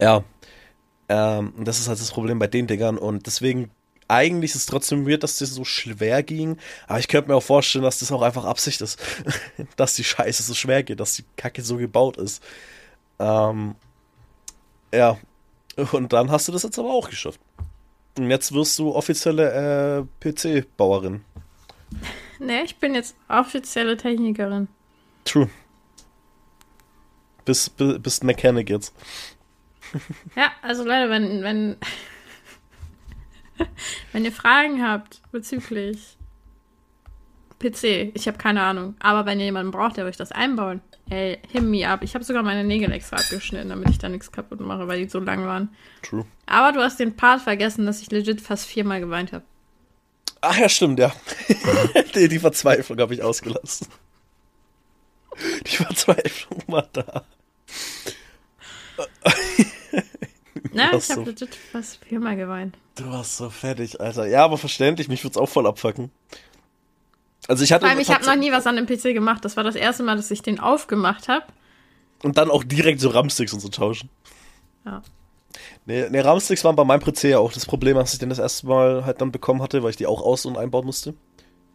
Ja. Ähm, und das ist halt das Problem bei den Dingern. Und deswegen, eigentlich ist es trotzdem weird, dass das so schwer ging. Aber ich könnte mir auch vorstellen, dass das auch einfach Absicht ist. dass die Scheiße so schwer geht, dass die Kacke so gebaut ist. Ähm, ja. Und dann hast du das jetzt aber auch geschafft. Und jetzt wirst du offizielle äh, PC-Bauerin. Nee, ich bin jetzt offizielle Technikerin. True. Bist, bist Mechanic jetzt. Ja, also Leute, wenn, wenn, wenn ihr Fragen habt bezüglich PC, ich habe keine Ahnung, aber wenn ihr jemanden braucht, der euch das einbaut, ey, him me up. Ich habe sogar meine Nägel extra abgeschnitten, damit ich da nichts kaputt mache, weil die so lang waren. True. Aber du hast den Part vergessen, dass ich legit fast viermal geweint habe. Ach ja, stimmt, ja. die, die Verzweiflung habe ich ausgelassen. Die Verzweiflung war da. Na, ich habe so, legit fast viermal geweint. Du warst so fertig, Alter. Ja, aber verständlich, mich würde es auch voll abfacken. Also ich hatte. Vor allem, ich habe noch nie was an dem PC gemacht. Das war das erste Mal, dass ich den aufgemacht habe. Und dann auch direkt so RAM-Sticks und so tauschen. Ja. Nee, nee RAM-Sticks waren bei meinem PC ja auch das Problem, als ich den das erste Mal halt dann bekommen hatte, weil ich die auch aus- und einbauen musste.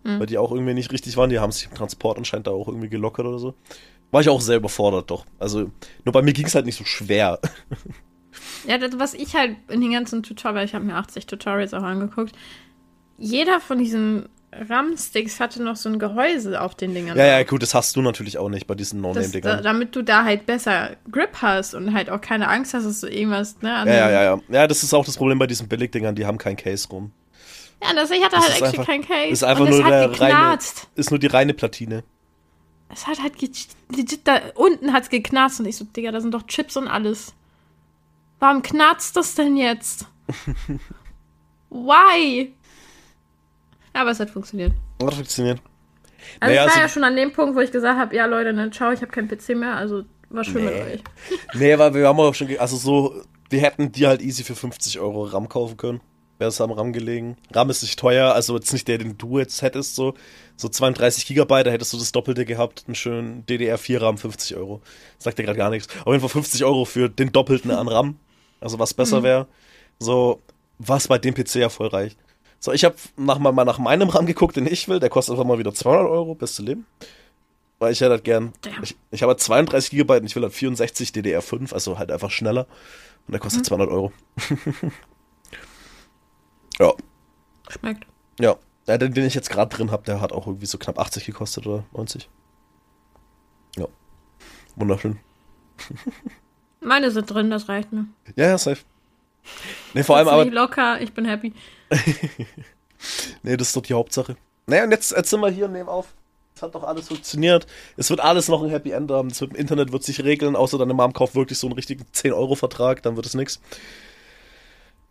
Mhm. Weil die auch irgendwie nicht richtig waren. Die haben sich im Transport anscheinend da auch irgendwie gelockert oder so. War ich auch sehr überfordert, doch. Also, nur bei mir ging es halt nicht so schwer. Ja, das, was ich halt in den ganzen Tutorials, ich habe mir 80 Tutorials auch angeguckt, jeder von diesen RAM-Sticks hatte noch so ein Gehäuse auf den Dingern. Ja, ja, gut, das hast du natürlich auch nicht bei diesen No-Name-Dingern. Da, damit du da halt besser Grip hast und halt auch keine Angst hast, dass du irgendwas, ne? Ja, ja, ja, ja. Ja, das ist auch das Problem bei diesen Billig-Dingern, die haben kein Case rum. Ja, das, ich hatte das halt actually kein Case. Ist einfach nur der reine, ist nur die reine Platine. Es hat halt legit da unten hat's geknarzt und ich so, Digga, da sind doch Chips und alles. Warum knarzt das denn jetzt? Why? Aber es hat funktioniert. Hat funktioniert. Also naja, ich war also, ja schon an dem Punkt, wo ich gesagt habe, ja Leute, dann ciao, ich habe keinen PC mehr, also war schön nee. mit euch. nee, weil wir haben auch schon, also so, wir hätten die halt easy für 50 Euro RAM kaufen können. Wäre es am RAM gelegen. RAM ist nicht teuer, also jetzt nicht der, den du jetzt hättest, so. So 32 Gigabyte, da hättest du das Doppelte gehabt, einen schönen DDR4 RAM, 50 Euro. Sagt dir gerade gar nichts. Auf jeden Fall 50 Euro für den Doppelten an RAM. Also was besser mhm. wäre. So, was bei dem PC reicht. So, ich habe nach, mal nach meinem RAM geguckt, den ich will. Der kostet einfach mal wieder 200 Euro, beste Leben. Weil ich hätte halt gern. Ich, ich habe halt 32 GB und ich will halt 64 DDR5, also halt einfach schneller. Und der kostet mhm. 200 Euro. ja. Schmeckt. Ja. ja den, den ich jetzt gerade drin habe, der hat auch irgendwie so knapp 80 gekostet oder 90. Ja. Wunderschön. Meine sind drin, das reicht mir. Ja, ja, safe. Nee, vor allem aber. locker, ich bin happy. nee, das ist doch die Hauptsache. Naja, und jetzt, jetzt sind wir hier und nehmen auf. Es hat doch alles funktioniert. Es wird alles noch ein Happy End haben. Das wird, im Internet wird sich regeln, außer deine Mom kauft wirklich so einen richtigen 10-Euro-Vertrag, dann wird es nichts.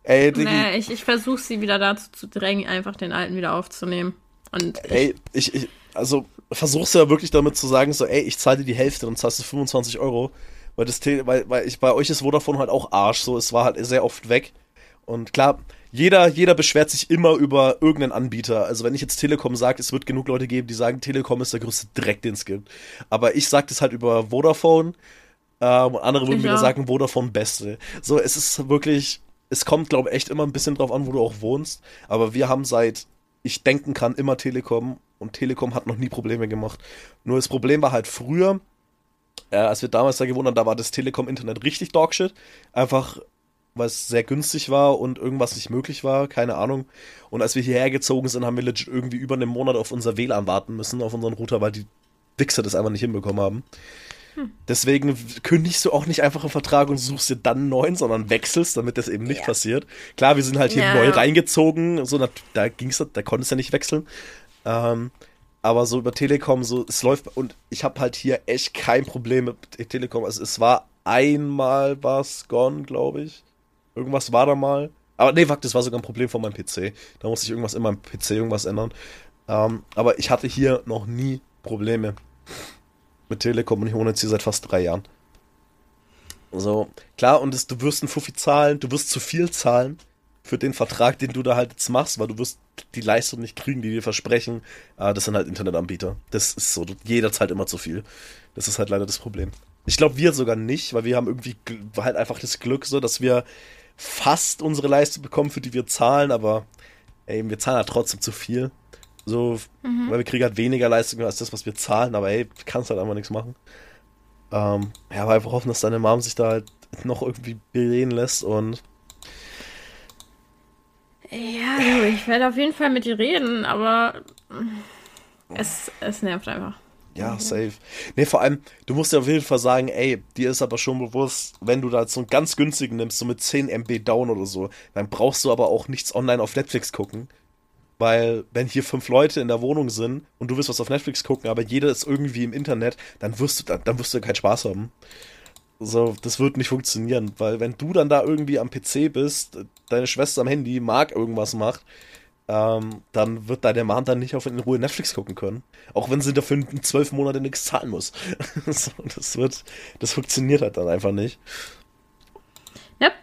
Ey, Diggi. Nee, ich, ich versuche sie wieder dazu zu drängen, einfach den alten wieder aufzunehmen. Und ey, ich, ich also versuchst du ja wirklich damit zu sagen, so, ey, ich zahle dir die Hälfte und zahlst du 25 Euro. Weil das weil, weil ich bei euch ist Vodafone halt auch Arsch, so es war halt sehr oft weg. Und klar, jeder, jeder beschwert sich immer über irgendeinen Anbieter. Also wenn ich jetzt Telekom sage, es wird genug Leute geben, die sagen, Telekom ist der größte Dreck, den es gibt. Aber ich sage das halt über Vodafone. Ähm, und andere würden mir sagen, Vodafone Beste. So, es ist wirklich, es kommt, glaube ich, echt immer ein bisschen drauf an, wo du auch wohnst. Aber wir haben seit ich denken kann immer Telekom und Telekom hat noch nie Probleme gemacht. Nur das Problem war halt früher, äh, als wir damals da gewohnt haben, da war das Telekom-Internet richtig Dogshit. Einfach, weil es sehr günstig war und irgendwas nicht möglich war, keine Ahnung. Und als wir hierher gezogen sind, haben wir legit irgendwie über einen Monat auf unser WLAN warten müssen, auf unseren Router, weil die Wichser das einfach nicht hinbekommen haben. Hm. Deswegen kündigst du auch nicht einfach einen Vertrag und suchst dir dann einen neuen, sondern wechselst, damit das eben nicht yeah. passiert. Klar, wir sind halt hier yeah. neu reingezogen, so da ging's, da konntest du ja nicht wechseln. Ähm, aber so über Telekom, so, es läuft, und ich habe halt hier echt kein Problem mit Telekom. Also es war einmal was gone, glaube ich. Irgendwas war da mal. Aber nee, fuck, das war sogar ein Problem von meinem PC. Da musste ich irgendwas in meinem PC irgendwas ändern. Ähm, aber ich hatte hier noch nie Probleme mit Telekom und ich wohne jetzt hier seit fast drei Jahren. So, klar, und das, du wirst ein Fuffi zahlen, du wirst zu viel zahlen für den Vertrag, den du da halt jetzt machst, weil du wirst die Leistung nicht kriegen, die dir versprechen. Ah, das sind halt Internetanbieter. Das ist so, jeder zahlt immer zu viel. Das ist halt leider das Problem. Ich glaube, wir sogar nicht, weil wir haben irgendwie halt einfach das Glück so, dass wir fast unsere Leistung bekommen, für die wir zahlen, aber ey, wir zahlen halt trotzdem zu viel. So, mhm. weil wir kriegen halt weniger Leistung als das, was wir zahlen, aber ey, kannst halt einfach nichts machen. Ähm, ja, aber einfach hoffen, dass deine Mom sich da halt noch irgendwie bereden lässt und. Ja, du, ich werde auf jeden Fall mit dir reden, aber es, es nervt einfach. Ja, safe. Nee, vor allem, du musst ja auf jeden Fall sagen, ey, dir ist aber schon bewusst, wenn du da so einen ganz günstigen nimmst, so mit 10 MB down oder so, dann brauchst du aber auch nichts online auf Netflix gucken. Weil, wenn hier fünf Leute in der Wohnung sind und du willst was auf Netflix gucken, aber jeder ist irgendwie im Internet, dann wirst du, dann, dann wirst du keinen Spaß haben. So, das wird nicht funktionieren, weil wenn du dann da irgendwie am PC bist, deine Schwester am Handy mag irgendwas macht, ähm, dann wird deine Mom dann nicht auf in Ruhe Netflix gucken können. Auch wenn sie dafür in zwölf Monate nichts zahlen muss. so, das wird, das funktioniert halt dann einfach nicht. Yep.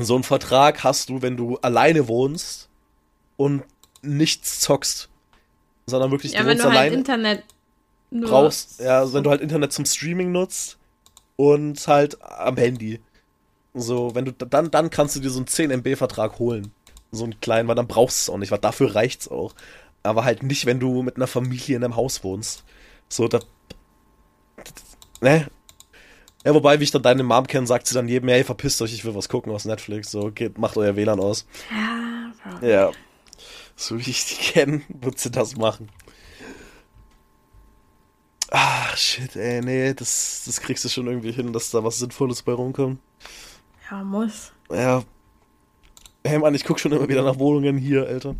So einen Vertrag hast du, wenn du alleine wohnst und nichts zockst, sondern wirklich ja, du wenn du halt Internet brauchst. Ja, wenn du halt Internet zum Streaming nutzt und halt am Handy. So, wenn du dann, dann kannst du dir so einen 10 MB Vertrag holen so einen kleinen, weil dann brauchst du es auch nicht, weil dafür reicht's auch. Aber halt nicht, wenn du mit einer Familie in einem Haus wohnst. So, da. Ne? Ja, wobei, wie ich dann deine Mom kenne, sagt sie dann jedem, hey, verpisst euch, ich will was gucken aus Netflix. So, geht, macht euer WLAN aus. Ja, Bro. Ja. So wie ich die kenne, wird sie das machen. Ah, shit, ey, nee, das, das kriegst du schon irgendwie hin, dass da was Sinnvolles bei rumkommt. Ja, muss. Ja, Hey Mann, ich guck schon immer wieder nach Wohnungen hier, Alter.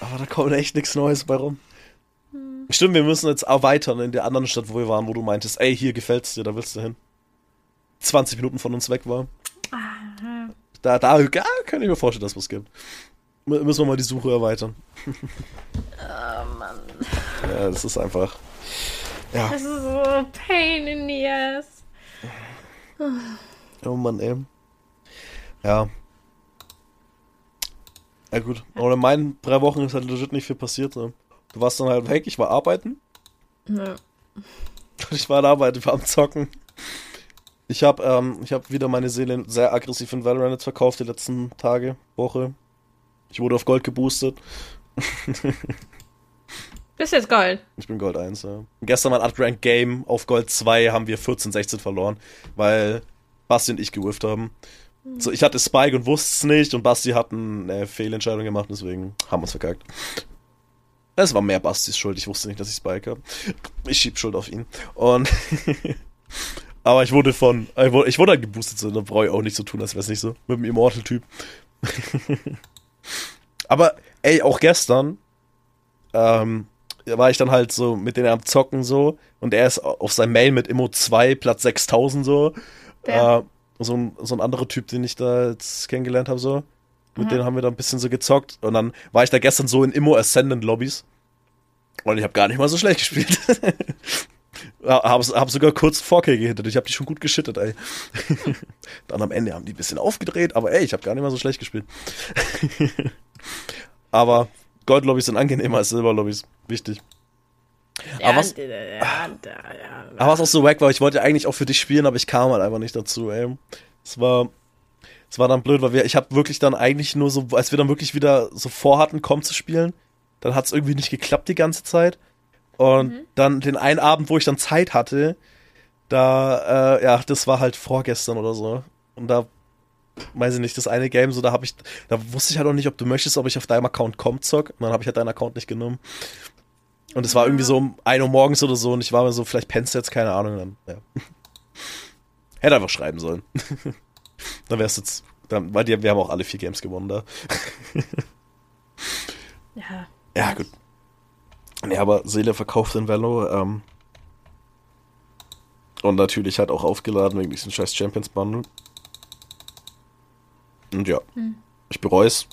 Aber da kommt echt nichts Neues bei rum. Hm. Stimmt, wir müssen jetzt erweitern in der anderen Stadt, wo wir waren, wo du meintest, ey, hier gefällt's dir, da willst du hin. 20 Minuten von uns weg war. Aha. Da, da ja, kann ich mir vorstellen, dass es was gibt. M müssen wir mal die Suche erweitern. Oh Mann. Ja, das ist einfach. Ja. Das ist so pain in the ass. Oh Mann, ey. Ja, ja gut, aber in meinen drei Wochen ist halt legit nicht viel passiert. Ne? Du warst dann halt weg, ich war arbeiten. Ja. Ich war an Arbeit, ich war am Zocken. Ich habe ähm, hab wieder meine Seele sehr aggressiv in Valorant jetzt verkauft die letzten Tage, Woche. Ich wurde auf Gold geboostet. Bist jetzt Gold? Ich bin Gold 1, ja. gestern war ein Uprank Game auf Gold 2, haben wir 14, 16 verloren, weil Basti und ich gewürft haben. So, ich hatte Spike und wusste es nicht und Basti hat eine Fehlentscheidung gemacht, deswegen haben wir es verkackt. Es war mehr Bastis Schuld, ich wusste nicht, dass ich Spike habe. Ich schieb Schuld auf ihn. Und aber ich wurde von, ich wurde, ich wurde halt geboostet, so, da brauche ich auch nicht so tun, als wäre es nicht so. Mit dem Immortal-Typ. aber, ey, auch gestern, ähm, war ich dann halt so mit denen am Zocken so und er ist auf seinem Mail mit Immo 2, Platz 6000 so. Äh, so ein, so ein anderer Typ, den ich da jetzt kennengelernt habe, so. Mit mhm. denen haben wir da ein bisschen so gezockt. Und dann war ich da gestern so in Immo Ascendant Lobbys. Und ich habe gar nicht mal so schlecht gespielt. hab, hab sogar kurz 4K gehittet. Ich habe die schon gut geschittet, ey. dann am Ende haben die ein bisschen aufgedreht, aber ey, ich habe gar nicht mal so schlecht gespielt. aber Gold-Lobbys sind angenehmer als Silber-Lobbys. Wichtig. Ja, aber, was, ja, ja, aber was auch so wack war, ich wollte eigentlich auch für dich spielen, aber ich kam halt einfach nicht dazu, ey. Es war, es war dann blöd, weil wir, ich habe wirklich dann eigentlich nur so, als wir dann wirklich wieder so vorhatten, komm zu spielen, dann hat es irgendwie nicht geklappt die ganze Zeit. Und mhm. dann den einen Abend, wo ich dann Zeit hatte, da, äh, ja, das war halt vorgestern oder so. Und da, weiß ich nicht, das eine Game, so, da habe ich, da wusste ich halt auch nicht, ob du möchtest, ob ich auf deinem Account kommt zock. Und dann habe ich halt deinen Account nicht genommen. Und es war irgendwie so um 1 Uhr morgens oder so und ich war mir so, vielleicht pennst du jetzt, keine Ahnung. Dann, ja. Hätte einfach schreiben sollen. dann wär's jetzt, dann, weil die, wir haben auch alle vier Games gewonnen da. ja. Ja, gut. Ja, aber Seele verkauft in Velo, ähm, und natürlich halt auch aufgeladen wegen diesem scheiß Champions Bundle. Und ja, hm. ich bereue es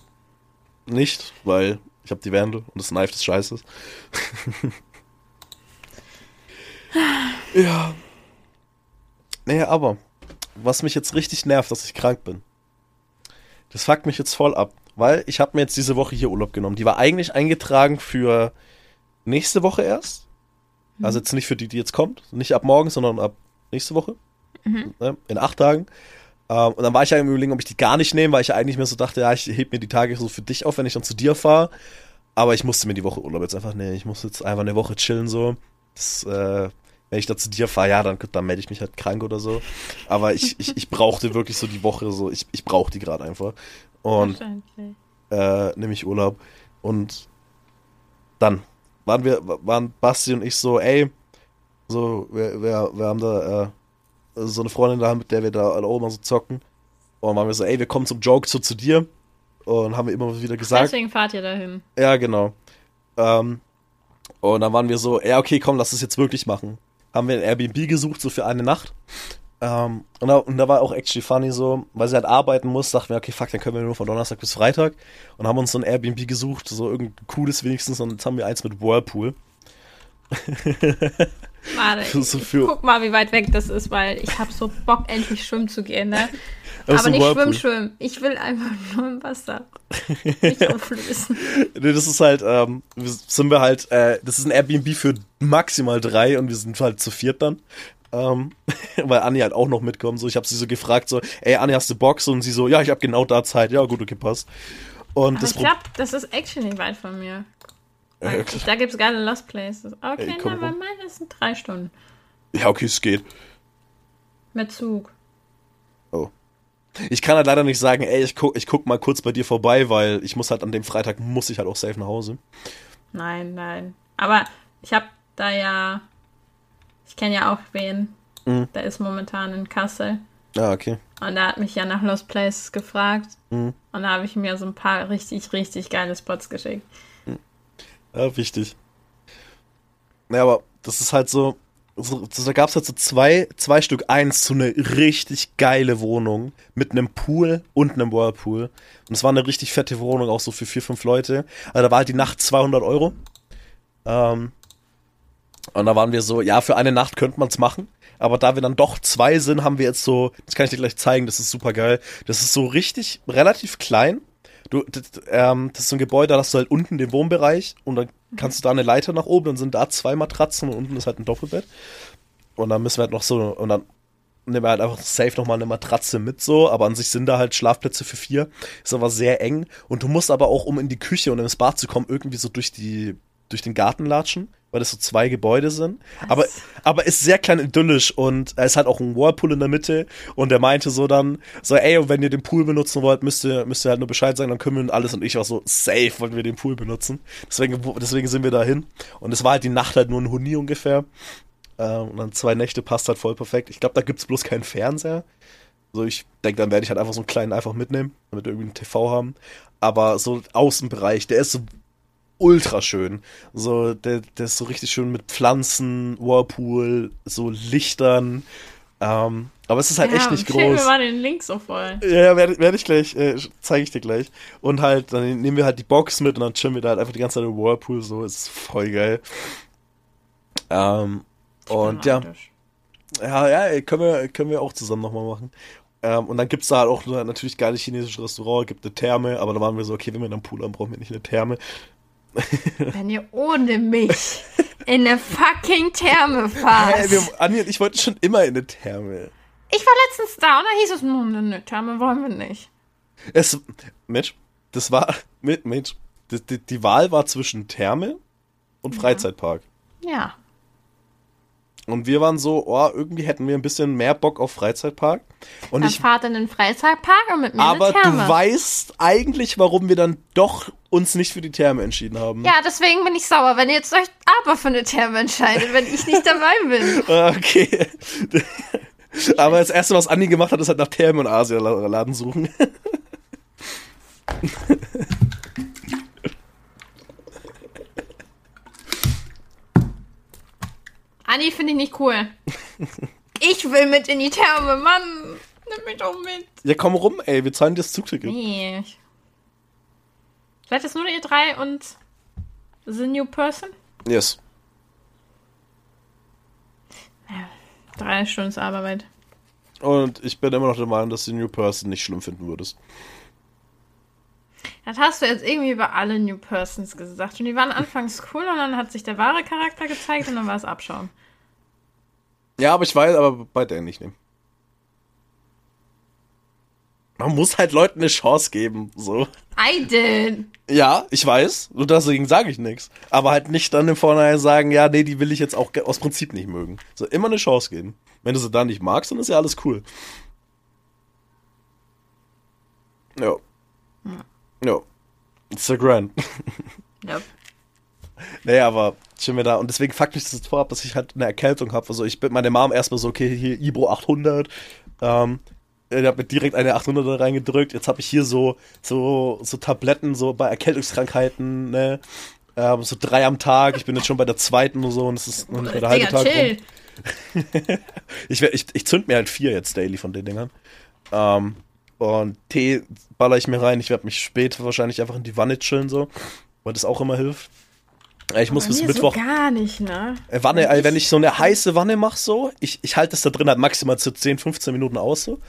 nicht, weil ich habe die Wände und das Knife des Scheißes. ja. Naja, aber was mich jetzt richtig nervt, dass ich krank bin. Das fuckt mich jetzt voll ab, weil ich habe mir jetzt diese Woche hier Urlaub genommen. Die war eigentlich eingetragen für nächste Woche erst. Mhm. Also jetzt nicht für die, die jetzt kommt. Nicht ab morgen, sondern ab nächste Woche. Mhm. Ne, in acht Tagen. Ähm, und dann war ich ja im Überlegen, ob ich die gar nicht nehme, weil ich ja eigentlich mir so dachte, ja, ich heb mir die Tage so für dich auf, wenn ich dann zu dir fahre. Aber ich musste mir die Woche Urlaub jetzt einfach, nee, ich muss jetzt einfach eine Woche chillen so. Das, äh, wenn ich da zu dir fahre, ja, dann, dann melde ich mich halt krank oder so. Aber ich, ich, ich brauchte wirklich so die Woche so, ich, ich brauche die gerade einfach. Und äh, nehme ich Urlaub. Und dann waren wir, waren Basti und ich so, ey, so, wir, wir, wir haben da äh, so eine Freundin da, mit der wir da alle oben so zocken. Und dann waren wir so, ey, wir kommen zum Joke so zu dir. Und haben wir immer wieder gesagt. Deswegen fahrt ihr dahin. Ja, genau. Ähm, und dann waren wir so, ja, okay, komm, lass es jetzt wirklich machen. Haben wir ein Airbnb gesucht, so für eine Nacht. Ähm, und, da, und da war auch actually funny so, weil sie halt arbeiten muss, dachten wir, okay, fuck, dann können wir nur von Donnerstag bis Freitag. Und haben uns so ein Airbnb gesucht, so irgendein cooles wenigstens. Und jetzt haben wir eins mit Whirlpool. Warte, so guck mal, wie weit weg das ist, weil ich habe so Bock, endlich schwimmen zu gehen, ne? Aber nicht schwimmen, schwimmen. Ich will einfach nur im Wasser. Nicht auflösen. nee, das ist halt, ähm, sind wir halt, äh, das ist ein Airbnb für maximal drei und wir sind halt zu viert dann. Ähm, weil Anni halt auch noch mitkommt. So, ich habe sie so gefragt, so, ey Anni, hast du Box? Und sie so, ja, ich habe genau da Zeit. Ja, gut, okay, passt. Und Aber das ich glaube, das ist actually nicht weit von mir. Äh, da gibt es geile Lost Places. Okay, ey, na, bei meinen sind drei Stunden. Ja, okay, es geht. Mit Zug. Oh. Ich kann halt leider nicht sagen, ey, ich guck, ich guck mal kurz bei dir vorbei, weil ich muss halt an dem Freitag, muss ich halt auch safe nach Hause. Nein, nein. Aber ich habe da ja, ich kenne ja auch wen, mhm. der ist momentan in Kassel. Ah, okay. Und er hat mich ja nach Lost Places gefragt. Mhm. Und da habe ich mir so ein paar richtig, richtig geile Spots geschickt. Ja, wichtig. Naja, aber das ist halt so, so da gab es halt so zwei, zwei Stück. Eins, so eine richtig geile Wohnung mit einem Pool und einem Whirlpool. Und es war eine richtig fette Wohnung, auch so für vier, fünf Leute. Also da war halt die Nacht 200 Euro. Ähm, und da waren wir so, ja, für eine Nacht könnte man es machen. Aber da wir dann doch zwei sind, haben wir jetzt so, das kann ich dir gleich zeigen, das ist super geil. Das ist so richtig, relativ klein. Du, das, ähm, das ist so ein Gebäude, da hast du halt unten den Wohnbereich und dann kannst du da eine Leiter nach oben, dann sind da zwei Matratzen und unten ist halt ein Doppelbett. Und dann müssen wir halt noch so, und dann nehmen wir halt einfach safe nochmal eine Matratze mit so, aber an sich sind da halt Schlafplätze für vier. Ist aber sehr eng. Und du musst aber auch, um in die Küche und ins Bad zu kommen, irgendwie so durch die, durch den Garten latschen weil das so zwei Gebäude sind. Aber, aber ist sehr klein idyllisch und es hat auch ein Whirlpool in der Mitte und der meinte so dann, so, ey, wenn ihr den Pool benutzen wollt, müsst ihr, müsst ihr halt nur Bescheid sagen, dann können wir alles und ich war so, safe wollen wir den Pool benutzen. Deswegen, deswegen sind wir da hin. Und es war halt die Nacht halt nur ein Huni ungefähr. Ähm, und dann zwei Nächte passt halt voll perfekt. Ich glaube, da gibt's bloß keinen Fernseher. So, ich denke, dann werde ich halt einfach so einen kleinen einfach mitnehmen, damit wir irgendwie einen TV haben. Aber so Außenbereich, der ist so ultra schön. So, der, der ist so richtig schön mit Pflanzen, Whirlpool, so Lichtern. Ähm, aber es ist halt ja, echt nicht groß. mir mal den Link so voll. Ja, werde werd ich gleich, äh, zeige ich dir gleich. Und halt, dann nehmen wir halt die Box mit und dann chillen wir da halt einfach die ganze Zeit im Whirlpool, so, ist voll geil. Ähm, und ja. Ja, ja, können wir, können wir auch zusammen nochmal machen. Ähm, und dann gibt es da halt auch natürlich geiles chinesisches Restaurant, gibt eine Therme, aber da waren wir so, okay, wenn wir dann Pool haben, brauchen wir nicht eine Therme. Wenn ihr ohne mich in eine fucking Therme fahrt. Hey, wir, Anja, ich wollte schon immer in eine Therme. Ich war letztens da und da hieß es, nur eine Therme wollen wir nicht. Es, Mensch, das war, Mensch, die, die, die Wahl war zwischen Therme und Freizeitpark. Ja. Und wir waren so, oh, irgendwie hätten wir ein bisschen mehr Bock auf Freizeitpark. Und dann ich fahrt in den Freizeitpark und mit mir Aber eine Therme. du weißt eigentlich, warum wir dann doch uns nicht für die Therme entschieden haben. Ja, deswegen bin ich sauer, wenn ihr jetzt euch aber für eine Therme entscheidet, wenn ich nicht dabei bin. okay. aber das erste, was Andi gemacht hat, ist halt nach Therme und Asialaden suchen. Anni finde ich nicht cool. ich will mit in die Therme, Mann. Nimm mich doch mit. Ja, komm rum, ey. Wir zahlen dir das Zugticket. Nee. Vielleicht ist nur ihr drei und The New Person? Yes. Ja, drei Stunden Arbeit. Und ich bin immer noch der Meinung, dass du New Person nicht schlimm finden würdest. Das hast du jetzt irgendwie über alle New Persons gesagt. Und die waren anfangs cool und dann hat sich der wahre Charakter gezeigt und dann war es Abschauen. Ja, aber ich weiß, aber bei der nicht nehmen. Man muss halt Leuten eine Chance geben, so. I did. Ja, ich weiß, und deswegen sage ich nichts. Aber halt nicht dann im Vorhinein sagen, ja, nee, die will ich jetzt auch aus Prinzip nicht mögen. So, immer eine Chance geben. Wenn du sie dann nicht magst, dann ist ja alles cool. Ja. Ja. It's a grand. Yep. Nee, aber schon wieder. Und deswegen fuckt mich das jetzt vorab, dass ich halt eine Erkältung habe. Also ich bin meine Mom erstmal so, okay, hier Ibro 800. Ähm, ich habe mir direkt eine 800er reingedrückt. Jetzt habe ich hier so, so, so Tabletten, so bei Erkältungskrankheiten, ne? Ähm, so drei am Tag. Ich bin jetzt schon bei der zweiten und so und es ist noch nicht der halbe Tag chill. rum. Ich, ich, ich zünd mir halt vier jetzt daily von den Dingern. Ähm, und Tee baller ich mir rein. Ich werde mich später wahrscheinlich einfach in die Wanne chillen, so. Weil das auch immer hilft. Ich muss bis Mittwoch. So gar nicht, ne? Äh, Wanne, wenn ich so eine heiße Wanne mache, so, ich, ich halte das da drin halt maximal zu 10, 15 Minuten aus, so.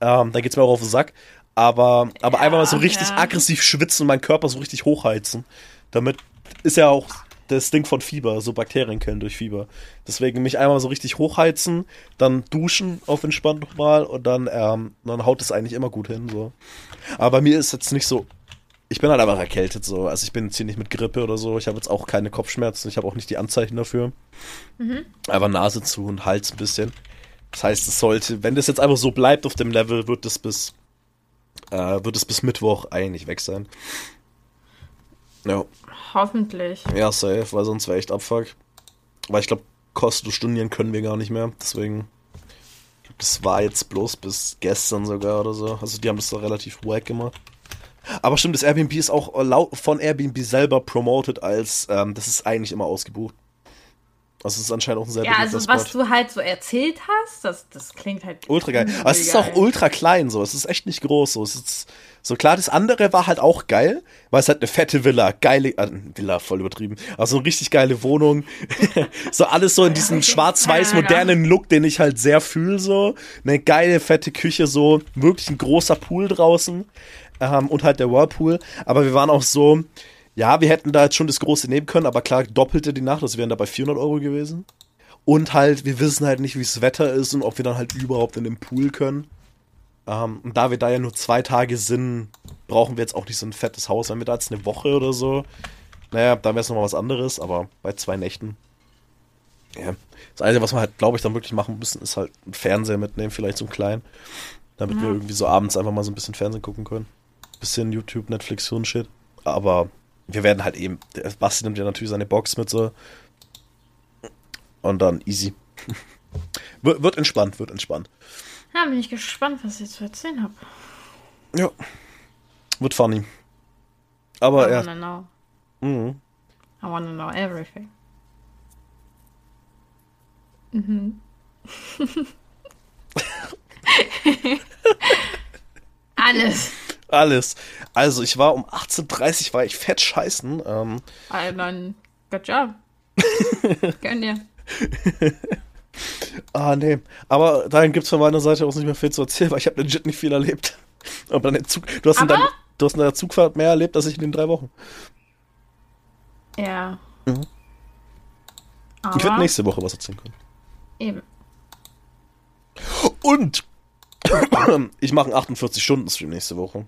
Ähm, da geht's mir auch auf den Sack. Aber, aber Ja, einfach mal so richtig ja. aggressiv schwitzen und meinen Körper so richtig hochheizen. Damit ist ja auch das Ding von Fieber, so Bakterien killen durch Fieber. Deswegen mich einmal so richtig hochheizen, dann duschen auf entspannt nochmal und dann, ähm, dann haut es eigentlich immer gut hin, so. Aber bei mir ist jetzt nicht so, ich bin halt einfach erkältet, so. Also ich bin jetzt hier nicht mit Grippe oder so. Ich habe jetzt auch keine Kopfschmerzen. Ich habe auch nicht die Anzeichen dafür. Einfach Nase zu und Hals ein bisschen. Das heißt, es sollte, wenn das jetzt einfach so bleibt auf dem Level, wird es bis, äh, wird es bis Mittwoch eigentlich weg sein. Ja, Hoffentlich. ja, safe, weil sonst wäre echt Abfuck. Weil ich glaube, Kosten Studien können wir gar nicht mehr. Deswegen, ich glaub, das war jetzt bloß bis gestern sogar oder so. Also die haben das doch relativ wack gemacht. Aber stimmt, das Airbnb ist auch laut von Airbnb selber promoted als, ähm, das ist eigentlich immer ausgebucht. Also es ist anscheinend auch ein sehr Ja, also was Spot. du halt so erzählt hast, das, das klingt halt Ultra geil. Aber es ist auch ultra klein so. Es ist echt nicht groß so. Es ist so klar. Das andere war halt auch geil, weil es halt eine fette Villa, geile äh, Villa voll übertrieben. Also eine richtig geile Wohnung. so alles so in diesem schwarz-weiß modernen Look, den ich halt sehr fühle so. Eine geile fette Küche so, wirklich ein großer Pool draußen ähm, und halt der Whirlpool. Aber wir waren auch so. Ja, wir hätten da jetzt schon das Große nehmen können, aber klar, doppelte die Nacht, das wären da bei 400 Euro gewesen. Und halt, wir wissen halt nicht, wie das Wetter ist und ob wir dann halt überhaupt in den Pool können. Ähm, und da wir da ja nur zwei Tage sind, brauchen wir jetzt auch nicht so ein fettes Haus. Wenn wir da jetzt eine Woche oder so, naja, dann wäre es nochmal was anderes, aber bei zwei Nächten. Ja. Das Einzige, was wir halt, glaube ich, dann wirklich machen müssen, ist halt einen Fernseher mitnehmen, vielleicht so einen kleinen. Damit wir irgendwie so abends einfach mal so ein bisschen Fernsehen gucken können. Bisschen YouTube, Netflix, so ein Shit. Aber wir werden halt eben, Basti nimmt ja natürlich seine Box mit so. Und dann easy. wird, wird entspannt, wird entspannt. Ja, bin ich gespannt, was ich zu erzählen habe. Ja. Wird funny. Aber I ja. wanna know. Mhm. I wanna know everything. Mhm. Alles. Alles. Also ich war um 18.30 Uhr war ich fett scheißen. Ähm, Also dann, good job. Gönn dir. ah, nee. Aber dahin gibt's von meiner Seite aus nicht mehr viel zu erzählen, weil ich habe legit nicht viel erlebt. Aber dann Zug, du hast in deinem, du hast in deiner Zugfahrt mehr erlebt als ich in den drei Wochen. Ja. Mhm. Ich werde nächste Woche was erzählen können. Eben. Und ich mache einen 48-Stunden-Stream nächste Woche.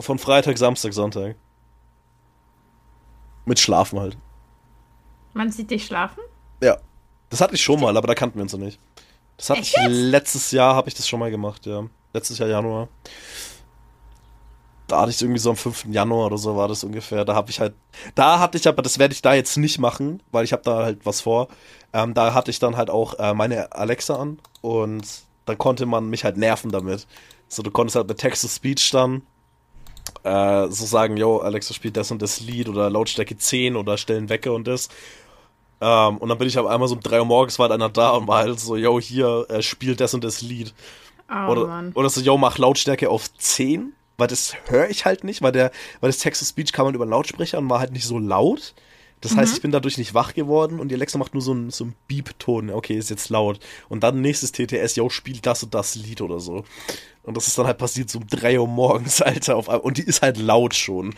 Von Freitag, Samstag, Sonntag. Mit Schlafen halt. Man sieht dich schlafen? Ja. Das hatte ich schon mal, aber da kannten wir uns noch nicht. Das hatte Echt ich letztes Jahr, habe ich das schon mal gemacht, ja. Letztes Jahr Januar. Da hatte ich irgendwie so am 5. Januar oder so war das ungefähr. Da habe ich halt, da hatte ich aber, das werde ich da jetzt nicht machen, weil ich habe da halt was vor. Ähm, da hatte ich dann halt auch äh, meine Alexa an und dann konnte man mich halt nerven damit. So, du konntest halt mit Text-to-Speech dann äh, so sagen, yo, Alexa spielt das und das Lied oder Lautstärke 10 oder stellen Wecker und das. Ähm, und dann bin ich aber einmal so um 3 Uhr morgens war halt einer da und war halt so, yo, hier, äh, spielt das und das Lied. Oh Oder, Mann. oder so, yo, mach Lautstärke auf 10, weil das höre ich halt nicht, weil der, weil das Text-to-Speech kam halt über Lautsprecher und war halt nicht so laut. Das heißt, ich bin dadurch nicht wach geworden und die Alexa macht nur so einen so einen Beep-Ton. Okay, ist jetzt laut. Und dann nächstes TTS, yo, spielt das und das Lied oder so. Und das ist dann halt passiert so um 3 Uhr morgens, Alter. Auf, und die ist halt laut schon.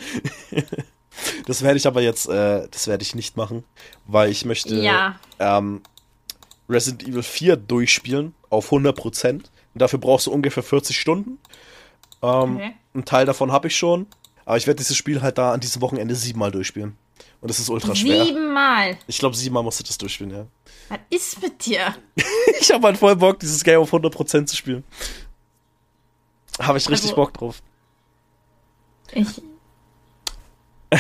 das werde ich aber jetzt, äh, das werde ich nicht machen, weil ich möchte, Ja. ähm, Resident Evil 4 durchspielen auf 100%. Und dafür brauchst du ungefähr 40 Stunden. Ähm, Okay. Ein Teil davon habe ich schon. Aber ich werde dieses Spiel halt da an diesem Wochenende siebenmal durchspielen. Und das ist ultra schwer. Siebenmal. Ich glaube, siebenmal musst du das durchspielen, ja. Was ist mit dir? Ich habe halt voll Bock, dieses Game auf 100% zu spielen. Habe ich richtig Also- Bock drauf. Ich,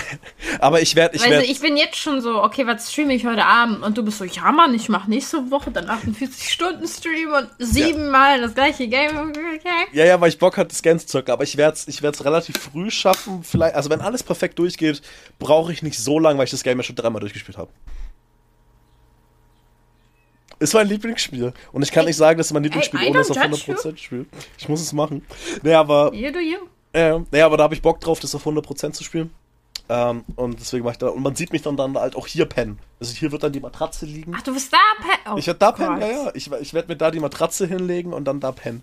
Aber ich werde, ich weißt werde. du, ich bin jetzt schon so, okay, was streame ich heute Abend? Und du bist so, ja Mann, ich mache nächste Woche dann 48 Stunden Stream und siebenmal das gleiche Game. Okay. Ja, ja, weil ich Bock hatte, das Game zu zocken. Aber ich werde es ich werd's relativ früh schaffen. Vielleicht, also wenn alles perfekt durchgeht, brauche ich nicht so lange, weil ich das Game ja schon dreimal durchgespielt habe. Ist mein Lieblingsspiel. Und ich kann nicht sagen, dass es mein Lieblingsspiel I ohne es auf judge 100% spielt. Ich muss es machen. Naja, aber, You do you. äh, naja, aber da habe ich Bock drauf, das auf 100% zu spielen. Ähm, und deswegen mache ich da. Und man sieht mich dann, dann halt auch hier pennen. Also hier wird dann die Matratze liegen. Ach, du bist da, Pe oh, ich werde da Gott. pennen, ja, ja. Ich, ich werde mir da die Matratze hinlegen und dann da pennen.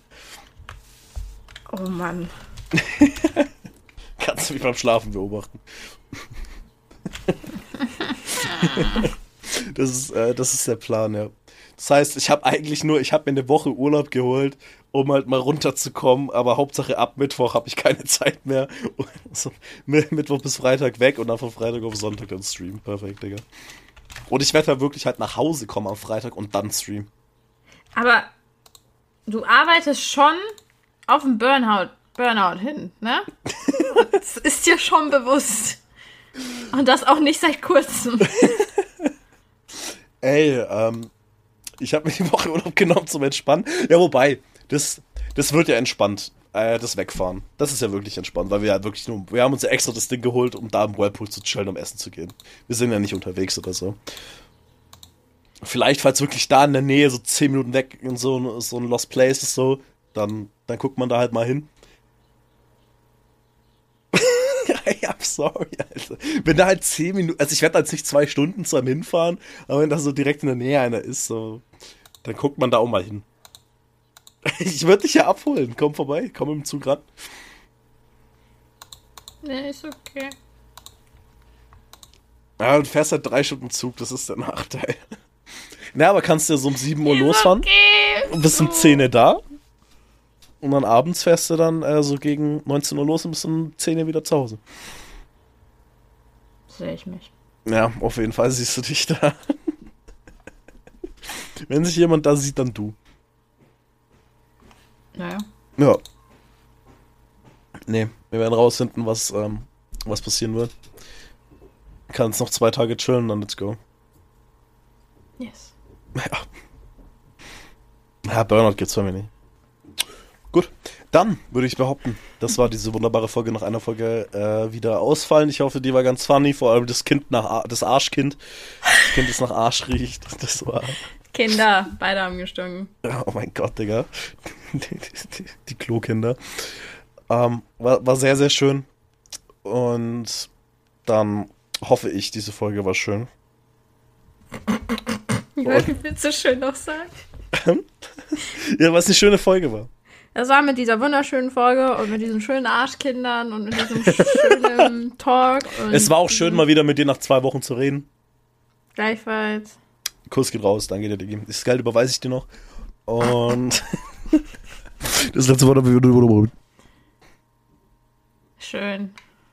Oh Mann. Kannst du mich beim Schlafen beobachten. das, ist, äh, das ist der Plan, ja. Das heißt, ich habe eigentlich nur, ich habe mir eine Woche Urlaub geholt, um halt mal runterzukommen, aber Hauptsache ab Mittwoch habe ich keine Zeit mehr. So, Mi- Mittwoch bis Freitag weg und dann von Freitag auf Sonntag dann streamen. Perfekt, Digga. Und ich werde da wirklich halt nach Hause kommen am Freitag und dann streamen. Aber du arbeitest schon auf den Burnout, Burnout hin, ne? das ist dir schon bewusst. Und das auch nicht seit kurzem. Ey, ähm, ich habe mir die Woche Urlaub genommen zum Entspannen. Ja, wobei, das, das wird ja entspannt. Äh, das Wegfahren. Das ist ja wirklich entspannt, weil wir ja wirklich nur, wir haben uns ja extra das Ding geholt, um da im Whirlpool zu chillen, um essen zu gehen. Wir sind ja nicht unterwegs oder so. Vielleicht, falls wirklich da in der Nähe, so 10 Minuten weg, in so, so ein Lost Place ist so, dann, dann guckt man da halt mal hin. ja, I'm sorry, Alter. Wenn da halt 10 Minuten, also ich werde halt nicht zwei Stunden zu einem hinfahren, aber wenn da so direkt in der Nähe einer ist, so, dann guckt man da auch mal hin. Ich würde dich ja abholen. Komm vorbei, komm im Zug ran. Nee, ist okay. Ja, du fährst halt drei Stunden Zug, das ist der Nachteil. Na, aber kannst du ja so um 7 Uhr Ist losfahren Okay. und bis um 10 Uhr da. Und dann abends fährst du dann äh, so gegen 19 Uhr los und bist um 10 Uhr wieder zu Hause. Sehe ich mich. Ja, auf jeden Fall siehst du dich da. Wenn sich jemand da sieht, dann du. Naja. Ja. Nee, wir werden rausfinden, was, ähm, was passieren wird. Kannst noch zwei Tage chillen, dann let's go. Yes. Ja. Ja, Burnout gibt's bei mir nicht. Gut, dann würde ich behaupten, das war diese wunderbare Folge nach einer Folge äh, wieder ausfallen. Ich hoffe, die war ganz funny, vor allem das Kind nach Ar das Arschkind. Das Kind, das nach Arsch riecht. Das war. Kinder, beide haben gestunken. Oh mein Gott, Digga. Die, die, die Klokinder. Ähm, war, war sehr, sehr schön. Und dann hoffe ich, diese Folge war schön. Ich wollte so schön noch sagen. Ja, was eine schöne Folge war. Das war mit dieser wunderschönen Folge und mit diesen schönen Arschkindern und mit diesem schönen Talk. Es war auch schön, mal wieder mit dir nach zwei Wochen zu reden. Gleichfalls. Kuss geht raus, danke dir, Digi. Das Geld überweise ich dir noch. Und das letzte Wort. Schön.